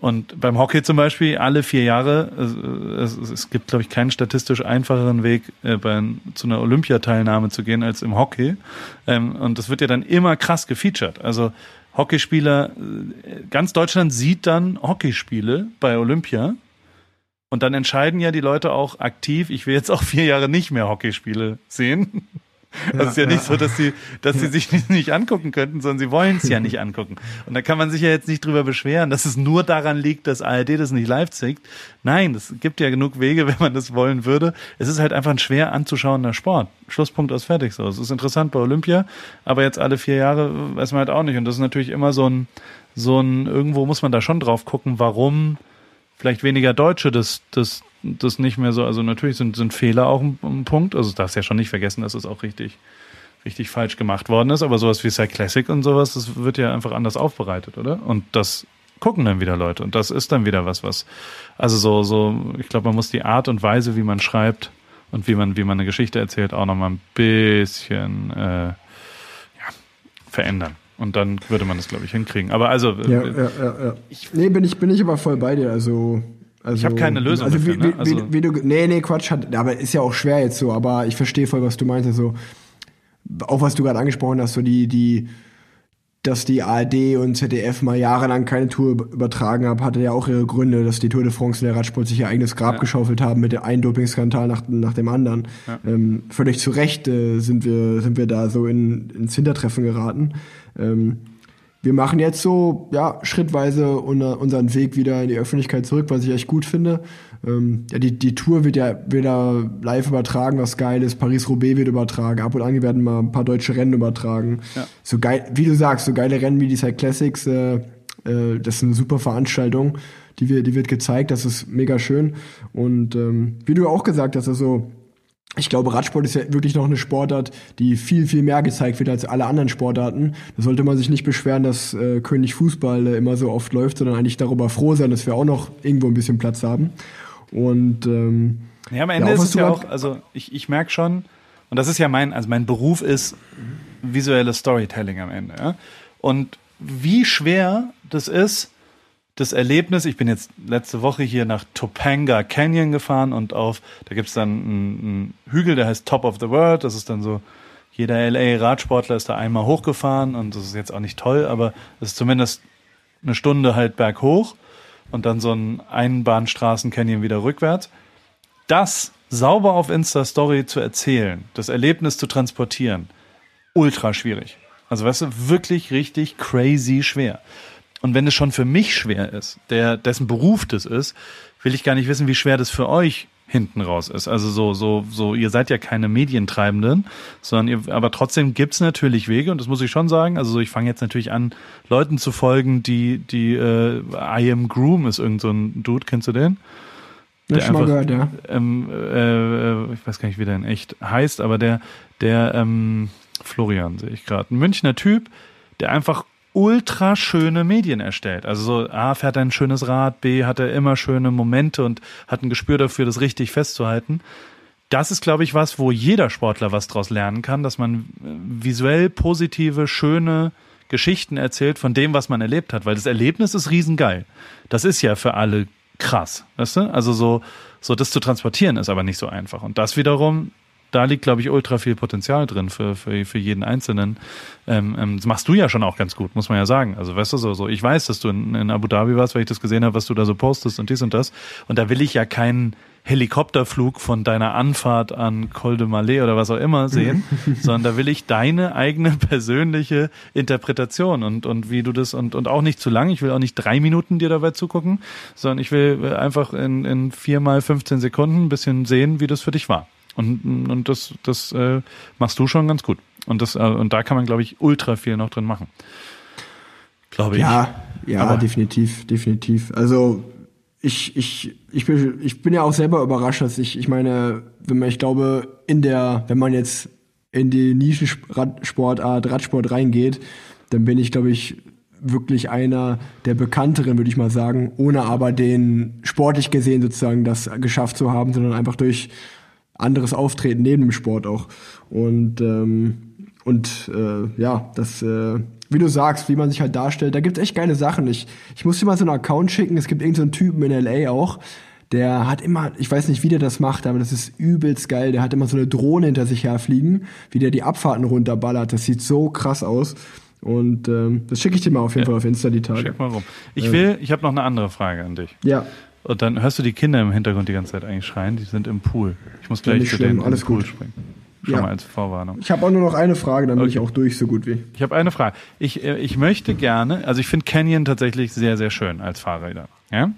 Und beim Hockey zum Beispiel alle vier Jahre, es, es gibt, glaube ich, keinen statistisch einfacheren Weg, äh, bei, zu einer Olympiateilnahme zu gehen als im Hockey. Ähm, und das wird ja dann immer krass gefeatured. Also Hockeyspieler, äh, ganz Deutschland sieht dann Hockeyspiele bei Olympia. Und dann entscheiden ja die Leute auch aktiv, ich will jetzt auch vier Jahre nicht mehr Hockeyspiele sehen. Also es ist ja, nicht so, dass sie, dass sie sich nicht, nicht angucken könnten, sondern sie wollen es ja nicht angucken. Und da kann man sich ja jetzt nicht drüber beschweren, dass es nur daran liegt, dass ARD das nicht live zeigt. Nein, es gibt ja genug Wege, wenn man das wollen würde. Es ist halt einfach ein schwer anzuschauender Sport. Schlusspunkt aus fertig so. Es ist interessant bei Olympia, aber jetzt alle vier Jahre weiß man halt auch nicht. Und das ist natürlich immer so ein, so ein, irgendwo muss man da schon drauf gucken, warum vielleicht weniger Deutsche das, das, das nicht mehr so, also natürlich sind, sind Fehler auch ein, ein Punkt. Also darfst ja schon nicht vergessen, dass es auch richtig, richtig falsch gemacht worden ist. Aber sowas wie Side Classic und sowas, das wird ja einfach anders aufbereitet, oder? Und das gucken dann wieder Leute. Und das ist dann wieder was, was, also so, so, ich glaube, man muss die Art und Weise, wie man schreibt und wie man, wie man eine Geschichte erzählt, auch nochmal ein bisschen äh, ja, verändern. Und dann würde man das, glaube ich, hinkriegen. Aber also. Ja, äh, ja, ja, ja. Ich, nee, bin ich, bin ich aber voll bei dir. Also. Also, ich habe keine Lösung also, dafür, wie, ne? also wie, wie, du, nee, nee, Quatsch, hat, aber ist ja auch schwer jetzt so, aber ich verstehe voll, was du meinst. Also, auch was du gerade angesprochen hast, so die, die, dass die ARD und ZDF mal jahrelang keine Tour übertragen haben, hatte ja auch ihre Gründe, dass die Tour de France und der Radsport sich ihr eigenes Grab ja. geschaufelt haben mit dem einen Dopingskandal nach, nach dem anderen. Ja. Ähm, völlig zu Recht äh, sind, wir, sind wir da so in, ins Hintertreffen geraten. Ähm, wir machen jetzt so, ja, schrittweise unseren Weg wieder in die Öffentlichkeit zurück, was ich echt gut finde. Ähm, ja, die, die Tour wird ja wieder live übertragen, was geil ist. Paris-Roubaix wird übertragen. Ab und an werden mal ein paar deutsche Rennen übertragen. Ja. So geil, wie du sagst, so geile Rennen wie die Side Classics, äh, äh, das ist eine super Veranstaltung. Die, wird, die wird gezeigt, das ist mega schön. Und ähm, wie du auch gesagt hast, also ich glaube, Radsport ist ja wirklich noch eine Sportart, die viel, viel mehr gezeigt wird als alle anderen Sportarten. Da sollte man sich nicht beschweren, dass äh, König Fußball äh, immer so oft läuft, sondern eigentlich darüber froh sein, dass wir auch noch irgendwo ein bisschen Platz haben. Und ähm, ja, am Ende ja, ist es ja auch, also ich, ich merke schon, und das ist ja mein, also mein Beruf ist visuelles Storytelling am Ende. Ja? Und wie schwer das ist, das Erlebnis, ich bin jetzt letzte Woche hier nach Topanga Canyon gefahren und auf, da gibt's dann einen, einen Hügel, der heißt Top of the World, das ist dann so, jeder LA-Radsportler ist da einmal hochgefahren und das ist jetzt auch nicht toll, aber es ist zumindest eine Stunde halt berghoch und dann so ein Einbahnstraßen-Canyon wieder rückwärts. Das sauber auf Insta-Story zu erzählen, das Erlebnis zu transportieren, ultra schwierig. Also weißt du, wirklich richtig crazy schwer. Und wenn es schon für mich schwer ist, der, dessen Beruf das ist, will ich gar nicht wissen, wie schwer das für euch hinten raus ist. Also so, so, so, ihr seid ja keine Medientreibenden, sondern ihr, aber trotzdem gibt's natürlich Wege und das muss ich schon sagen. Also so, ich fange jetzt natürlich an, Leuten zu folgen, die, die, äh, I am Groom ist irgend so ein Dude, kennst du den? Der schon mal gehört, ja. Ähm, äh, ich weiß gar nicht, wie der in echt heißt, aber der, der, ähm, Florian sehe ich gerade, ein Münchner Typ, der einfach ultra schöne Medien erstellt. Also so, A, fährt er ein schönes Rad, B, hat er immer schöne Momente und hat ein Gespür dafür, das richtig festzuhalten. Das ist, glaube ich, was, wo jeder Sportler was draus lernen kann, dass man äh, visuell positive, schöne Geschichten erzählt von dem, was man erlebt hat, weil das Erlebnis ist riesengeil. Das ist ja für alle krass, weißt du? Also so, so das zu transportieren ist aber nicht so einfach. Und das wiederum da liegt, glaube ich, ultra viel Potenzial drin für, für, für jeden Einzelnen. Ähm, ähm, das machst du ja schon auch ganz gut, muss man ja sagen. Also weißt du so, so ich weiß, dass du in, in Abu Dhabi warst, weil ich das gesehen habe, was du da so postest und dies und das. Und da will ich ja keinen Helikopterflug von deiner Anfahrt an Col de Malais oder was auch immer sehen, sondern da will ich deine eigene persönliche Interpretation und, und wie du das und, und auch nicht zu lang. Ich will auch nicht drei Minuten dir dabei zugucken, sondern ich will einfach in, in vier mal 15 Sekunden ein bisschen sehen, wie das für dich war. Und, und das, das äh, machst du schon ganz gut. Und, das, äh, und da kann man, glaube ich, ultra viel noch drin machen. Glaube ich. Ja, ja, Aber definitiv, definitiv. Also ich, ich, ich, bin, ich bin ja auch selber überrascht, dass ich, ich meine, wenn man, ich glaube, in der, wenn man jetzt in die Nischensportart Radsport reingeht, dann bin ich, glaube ich, wirklich einer der bekannteren, würde ich mal sagen, ohne aber den sportlich gesehen sozusagen das geschafft zu haben, sondern einfach durch anderes Auftreten neben dem Sport auch. Und, ähm, und äh, ja, das, äh, wie du sagst, wie man sich halt darstellt, da gibt's echt geile Sachen. Ich, ich muss dir mal so einen Account schicken, es gibt irgendeinen so Typen in LA auch, der hat immer, ich weiß nicht, wie der das macht, aber das ist übelst geil. Der hat immer so eine Drohne hinter sich herfliegen, wie der die Abfahrten runterballert. Das sieht so krass aus. Und ähm, das schicke ich dir mal auf jeden ja. Fall auf Insta die Tage. Schick mal rum. Ich will, ich habe noch eine andere Frage an dich. Ja. Und dann hörst du die Kinder im Hintergrund die ganze Zeit eigentlich schreien, die sind im Pool. Ich muss gleich zu denen Alles Pool gut. springen. Schon ja. mal als Vorwarnung. Ich habe auch nur noch eine Frage, dann bin okay. ich auch durch, so gut wie. Ich habe eine Frage. Ich, äh, ich möchte gerne, also ich finde Canyon tatsächlich sehr, sehr schön als Fahrräder. Ja? Und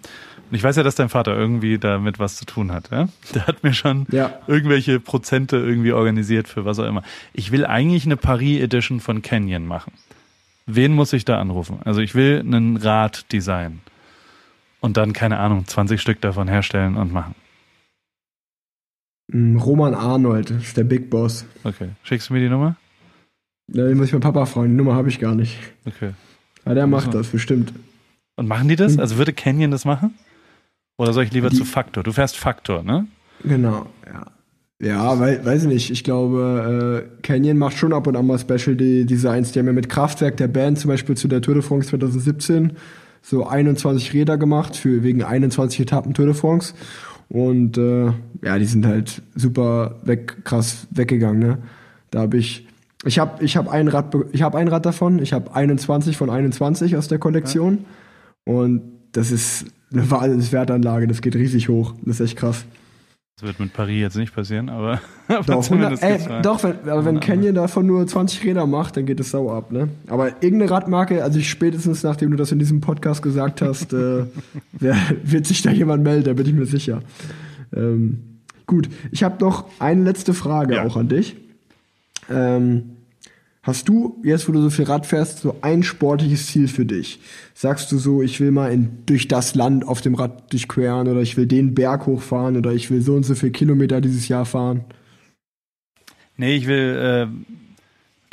ich weiß ja, dass dein Vater irgendwie damit was zu tun hat. Ja? Der hat mir schon ja. irgendwelche Prozente irgendwie organisiert für was auch immer. Ich will eigentlich eine Paris Edition von Canyon machen. Wen muss ich da anrufen? Also ich will einen Rad designen und dann, keine Ahnung, 20 Stück davon herstellen und machen. Mm, Roman Arnold ist der Big Boss. Okay. Schickst du mir die Nummer? Ja, die muss ich mit Papa fragen. Die Nummer habe ich gar nicht. Okay. Aber der macht das, bestimmt. Und machen die das? Hm. Also würde Canyon das machen? Oder soll ich lieber die, zu Faktor? Du fährst Faktor, ne? Genau, ja. Ja, weil, weiß ich nicht. Ich glaube, äh, Canyon macht schon ab und an mal Special Designs. Die haben ja mit Kraftwerk der Band zum Beispiel zu der Tour de France 2017 so 21 Räder gemacht für wegen 21 Etappen Tour de France. Und äh, ja, die sind halt super weg, krass weggegangen. Ne? Da habe ich, ich habe, ich habe ein Rad, ich habe ein Rad davon. Ich habe 21 von 21 aus der Kollektion. Ja. Und das ist eine Wahnsinnswertanlage. Das geht riesig hoch. Das ist echt krass. Das wird mit Paris jetzt nicht passieren, aber, doch, 100, ey, doch, wenn, aber wenn Canyon davon nur 20 Räder macht, dann geht es sau ab, ne? Aber irgendeine Radmarke, also spätestens nachdem du das in diesem Podcast gesagt hast, äh, wer, wird sich da jemand melden, da bin ich mir sicher. Ähm, gut, ich habe noch eine letzte Frage ja. auch an dich. Ähm, Hast du, jetzt wo du so viel Rad fährst, so ein sportliches Ziel für dich? Sagst du so, ich will mal in, durch das Land auf dem Rad durchqueren oder ich will den Berg hochfahren oder ich will so und so viele Kilometer dieses Jahr fahren? Nee, ich will,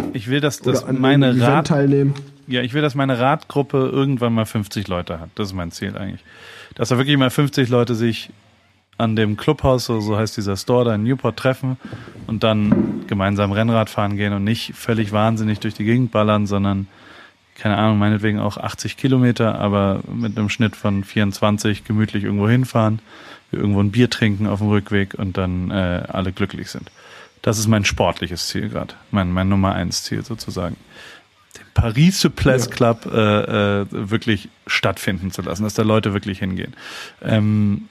äh, ich will, dass, dass meine Rad teilnehmen. Ja, ich will, dass meine Radgruppe irgendwann mal 50 Leute hat. Das ist mein Ziel eigentlich. Dass da wirklich mal 50 Leute sich an dem Clubhaus, so heißt dieser Store da in Newport, treffen und dann gemeinsam Rennrad fahren gehen und nicht völlig wahnsinnig durch die Gegend ballern, sondern keine Ahnung, meinetwegen auch 80 Kilometer, aber mit einem Schnitt von 24 gemütlich irgendwo hinfahren, irgendwo ein Bier trinken auf dem Rückweg und dann äh, alle glücklich sind. Das ist mein sportliches Ziel gerade, mein, mein Nummer eins Ziel sozusagen. Den Paris Suples Club äh, äh, wirklich stattfinden zu lassen, dass da Leute wirklich hingehen. Ähm,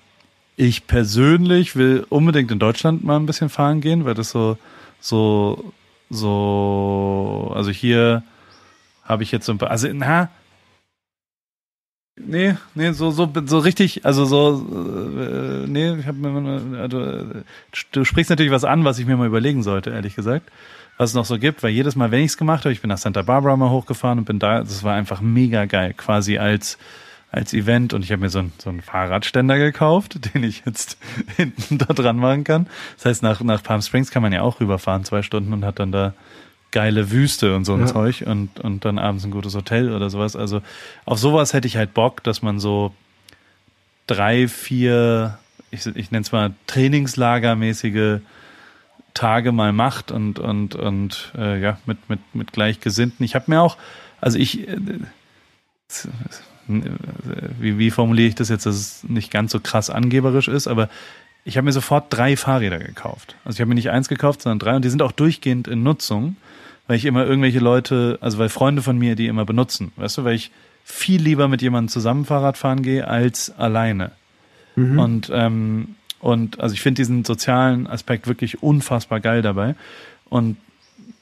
ich persönlich will unbedingt in Deutschland mal ein bisschen fahren gehen, weil das so, so, so, also hier habe ich jetzt so ein paar, also na, nee, nee, so, so, so richtig, also so, äh, nee, ich habe mir, also, du sprichst natürlich was an, was ich mir mal überlegen sollte, ehrlich gesagt, was es noch so gibt, weil jedes Mal, wenn ich es gemacht habe, ich bin nach Santa Barbara mal hochgefahren und bin da, das war einfach mega geil, quasi als als Event und ich habe mir so, ein, so einen Fahrradständer gekauft, den ich jetzt hinten da dran machen kann. Das heißt, nach, nach Palm Springs kann man ja auch rüberfahren, zwei Stunden und hat dann da geile Wüste und so ein ja. Zeug und, und dann abends ein gutes Hotel oder sowas. Also auf sowas hätte ich halt Bock, dass man so drei, vier, ich, ich nenne es mal Trainingslagermäßige Tage mal macht und, und, und äh, ja, mit, mit, mit Gleichgesinnten. Ich habe mir auch, also ich, äh, wie, wie formuliere ich das jetzt, dass es nicht ganz so krass angeberisch ist, aber ich habe mir sofort drei Fahrräder gekauft. Also ich habe mir nicht eins gekauft, sondern drei und die sind auch durchgehend in Nutzung, weil ich immer irgendwelche Leute, also weil Freunde von mir die immer benutzen, weißt du, weil ich viel lieber mit jemandem zusammen Fahrrad fahren gehe als alleine. Mhm. Und ähm, und also ich finde diesen sozialen Aspekt wirklich unfassbar geil dabei. Und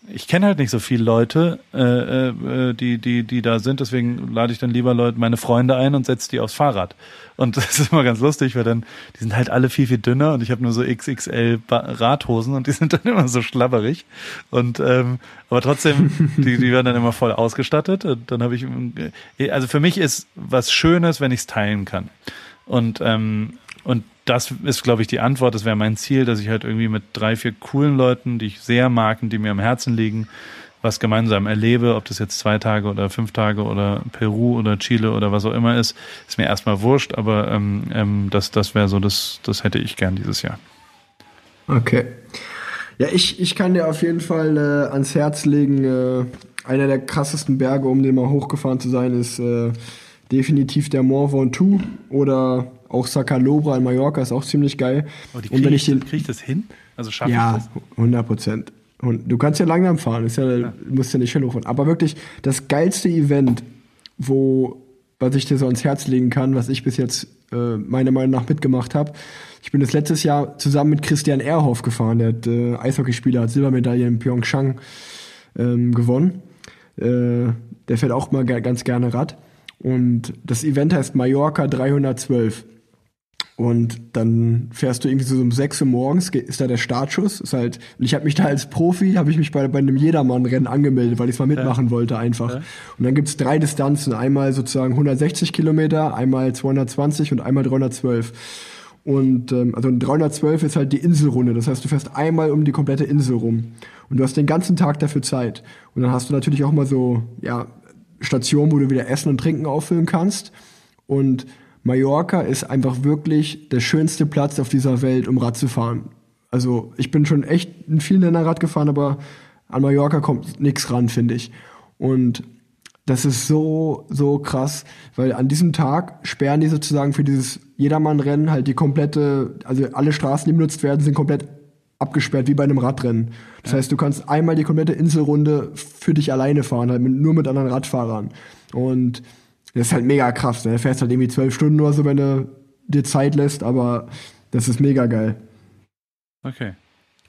ich kenne halt nicht so viele Leute, äh, äh, die, die, die da sind, deswegen lade ich dann lieber Leute, meine Freunde ein und setze die aufs Fahrrad. Und das ist immer ganz lustig, weil dann, die sind halt alle viel, viel dünner und ich habe nur so XXL Radhosen und die sind dann immer so schlabberig. Und ähm, aber trotzdem, die, die werden dann immer voll ausgestattet. Und dann habe ich, also für mich ist was Schönes, wenn ich es teilen kann. Und, ähm, und das ist, glaube ich, die Antwort. Das wäre mein Ziel, dass ich halt irgendwie mit drei, vier coolen Leuten, die ich sehr mag und die mir am Herzen liegen, was gemeinsam erlebe, ob das jetzt zwei Tage oder fünf Tage oder Peru oder Chile oder was auch immer ist, ist mir erstmal wurscht, aber ähm, ähm, das, das wäre so, das, das hätte ich gern dieses Jahr. Okay. Ja, ich, ich kann dir auf jeden Fall äh, ans Herz legen, äh, einer der krassesten Berge, um den mal hochgefahren zu sein, ist äh, definitiv der Mont Ventoux oder auch Sacalobra in Mallorca ist auch ziemlich geil. Oh, und wenn ich den krieg ich das hin? Also schaffe ja, ich das? Ja, 100 Prozent. Und du kannst ja langsam fahren, ist ja, ja. musst ja nicht hochfahren. Aber wirklich das geilste Event, wo was ich dir so ans Herz legen kann, was ich bis jetzt äh, meiner Meinung nach mitgemacht habe. Ich bin das letztes Jahr zusammen mit Christian Erhoff gefahren, der hat, äh, Eishockeyspieler, hat Silbermedaille in Pyeongchang ähm, gewonnen. Äh, der fährt auch mal ganz gerne Rad. Und das Event heißt Mallorca 312. Und dann fährst du irgendwie so um 6 Uhr morgens, ist da der Startschuss. Ist halt, und ich habe mich da als Profi, habe ich mich bei, bei einem Jedermann-Rennen angemeldet, weil ich es mal mitmachen ja. wollte einfach. Ja. Und dann gibt's drei Distanzen, einmal sozusagen 160 Kilometer, einmal 220 und einmal 312. Und ähm, also 312 ist halt die Inselrunde, das heißt, du fährst einmal um die komplette Insel rum. Und du hast den ganzen Tag dafür Zeit. Und dann hast du natürlich auch mal so, ja, Stationen, wo du wieder Essen und Trinken auffüllen kannst. Und Mallorca ist einfach wirklich der schönste Platz auf dieser Welt, um Rad zu fahren. Also ich bin schon echt in vielen Ländern Rad gefahren, aber an Mallorca kommt nichts ran, finde ich. Und das ist so, so krass, weil an diesem Tag sperren die sozusagen für dieses Jedermann-Rennen halt die komplette, also alle Straßen, die benutzt werden, sind komplett abgesperrt, wie bei einem Radrennen. Das ja. heißt, du kannst einmal die komplette Inselrunde für dich alleine fahren, halt mit, nur mit anderen Radfahrern. Und das ist halt mega krass. Ne? Du fährst halt irgendwie zwölf Stunden oder so, wenn du dir Zeit lässt, aber das ist mega geil. Okay.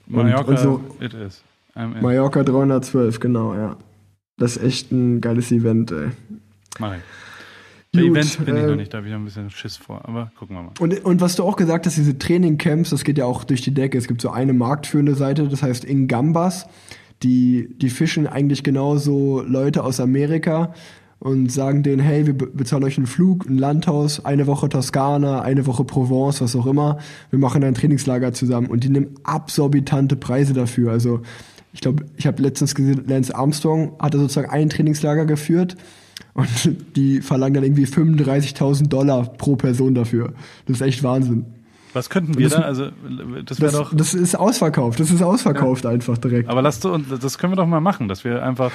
Mallorca, und, und so, it is. Mallorca 312, genau, ja. Das ist echt ein geiles Event, ey. Mach ich. Bei Gut, Events bin äh, ich noch nicht, da habe ich noch ein bisschen Schiss vor, aber gucken wir mal. Und, und was du auch gesagt hast, diese Trainingcamps, das geht ja auch durch die Decke. Es gibt so eine marktführende Seite, das heißt Ingambas. Die, die fischen eigentlich genauso Leute aus Amerika und sagen denen, hey, wir bezahlen euch einen Flug, ein Landhaus, eine Woche Toskana, eine Woche Provence, was auch immer. Wir machen ein Trainingslager zusammen und die nehmen absorbitante Preise dafür. Also ich glaube, ich habe letztens gesehen, Lance Armstrong hatte sozusagen ein Trainingslager geführt und die verlangen dann irgendwie 35.000 Dollar pro Person dafür. Das ist echt Wahnsinn. Was könnten wir das, da? Also das wäre doch. Das ist ausverkauft. Das ist ausverkauft ja. einfach direkt. Aber lass du das können wir doch mal machen, dass wir einfach,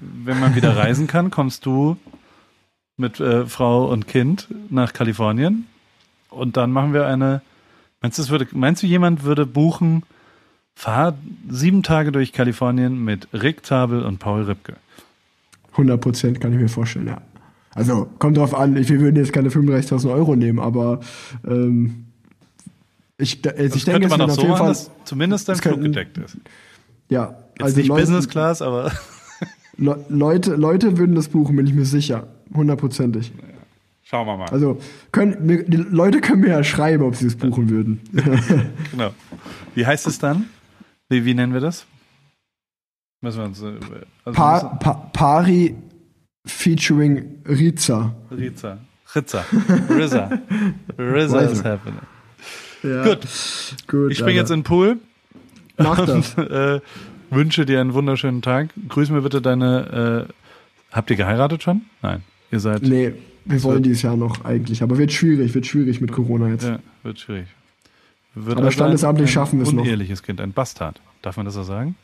wenn man wieder reisen kann, kommst du mit äh, Frau und Kind nach Kalifornien und dann machen wir eine. Meinst du, würde, meinst du, jemand würde buchen? Fahr sieben Tage durch Kalifornien mit Rick Zabel und Paul Ripke. 100 Prozent kann ich mir vorstellen, ja. Also kommt drauf an, wir würden jetzt keine 35.000 Euro nehmen, aber ähm, ich, also ich denke, man es auf jeden Fall, dass zumindest dein Flug gedeckt ist. Ja, jetzt also nicht Leute, Business Class, aber Le Leute, Leute würden das buchen, bin ich mir sicher, hundertprozentig. Schauen wir mal. Also können, die Leute können mir ja schreiben, ob sie es buchen würden. genau. Wie heißt es dann? Wie, wie nennen wir das? Müssen wir uns, äh, also pa pa Pari featuring Riza. Riza. Rizza. Rizza. Rizza is happening. Ja. Gut. Gut. Ich springe jetzt in den Pool. Mach das. Und, äh, wünsche dir einen wunderschönen Tag. Grüß mir bitte deine. Äh, habt ihr geheiratet schon? Nein. Ihr seid. Nee, wir wollen dieses Jahr noch eigentlich. Aber wird schwierig, wird schwierig mit Corona jetzt. Ja, wird schwierig. Wird Aber standesamtlich schaffen wir es noch. Ein uneheliches Kind, ein Bastard. Darf man das so sagen?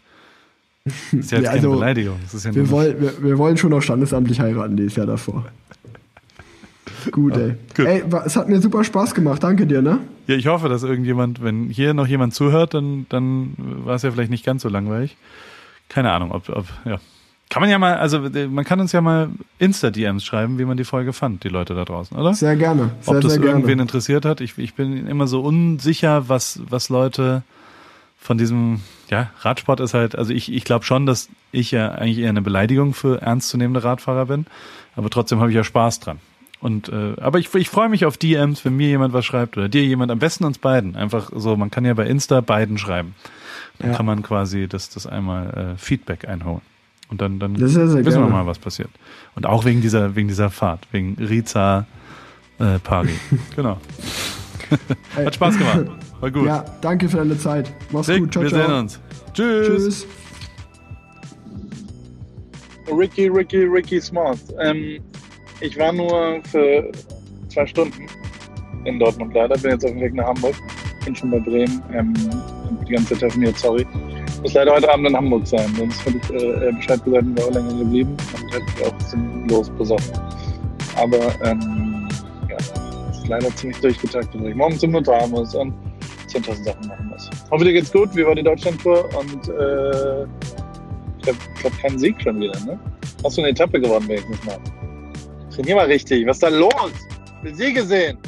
Das ist ja jetzt ja, also, keine Beleidigung. Ja wir, wollen, wir, wir, wollen schon auch standesamtlich heiraten dieses Jahr davor. Gut, ey. Gut. Ey, es hat mir super Spaß gemacht. Danke dir, ne? Ja, ich hoffe, dass irgendjemand, wenn hier noch jemand zuhört, dann, dann war es ja vielleicht nicht ganz so langweilig. Keine Ahnung, ob, ob, ja. Kann man ja mal, also man kann uns ja mal Insta-DMs schreiben, wie man die Folge fand, die Leute da draußen, oder? Sehr gerne. Sehr, ob das sehr irgendwen gerne. interessiert hat. Ich, ich bin immer so unsicher, was, was Leute von diesem, ja, Radsport ist halt, also ich, ich glaube schon, dass ich ja eigentlich eher eine Beleidigung für ernstzunehmende Radfahrer bin, aber trotzdem habe ich ja Spaß dran. Und äh, aber ich, ich freue mich auf DMs, wenn mir jemand was schreibt oder dir jemand, am besten uns beiden. Einfach so, man kann ja bei Insta beiden schreiben. Dann ja. kann man quasi das, das einmal äh, Feedback einholen. Und dann, dann wissen gerne. wir mal, was passiert. Und auch wegen dieser, wegen dieser Fahrt, wegen Riza äh, Pari. genau. Hat Spaß gemacht. War gut. Ja, danke für deine Zeit. Mach's Rick, gut. Ciao, wir ciao. sehen uns. Tschüss. Tschüss. Ricky, Ricky, Ricky Smart. Ähm, ich war nur für zwei Stunden in Dortmund leider. Bin jetzt auf dem Weg nach Hamburg. Bin schon bei Bremen. Ähm, die ganze Zeit telefoniert, sorry. Muss leider heute Abend in Hamburg sein. Sonst hätte ich äh, äh Bescheid gesagt und wäre länger geblieben. Und hätte ich auch sinnlos besoffen. Aber ähm, ja, ist leider ziemlich durchgetaktet, weil ich morgen zum Notar muss und 10.000 Sachen machen muss. Hoffe, dir geht's gut. Wie war die Deutschlandtour? Und äh, ich glaube, glaub, keinen Sieg schon wieder, ne? Hast du eine Etappe gewonnen wenigstens mal? Trainier mal richtig. Was ist da los? Ich will Siege sehen.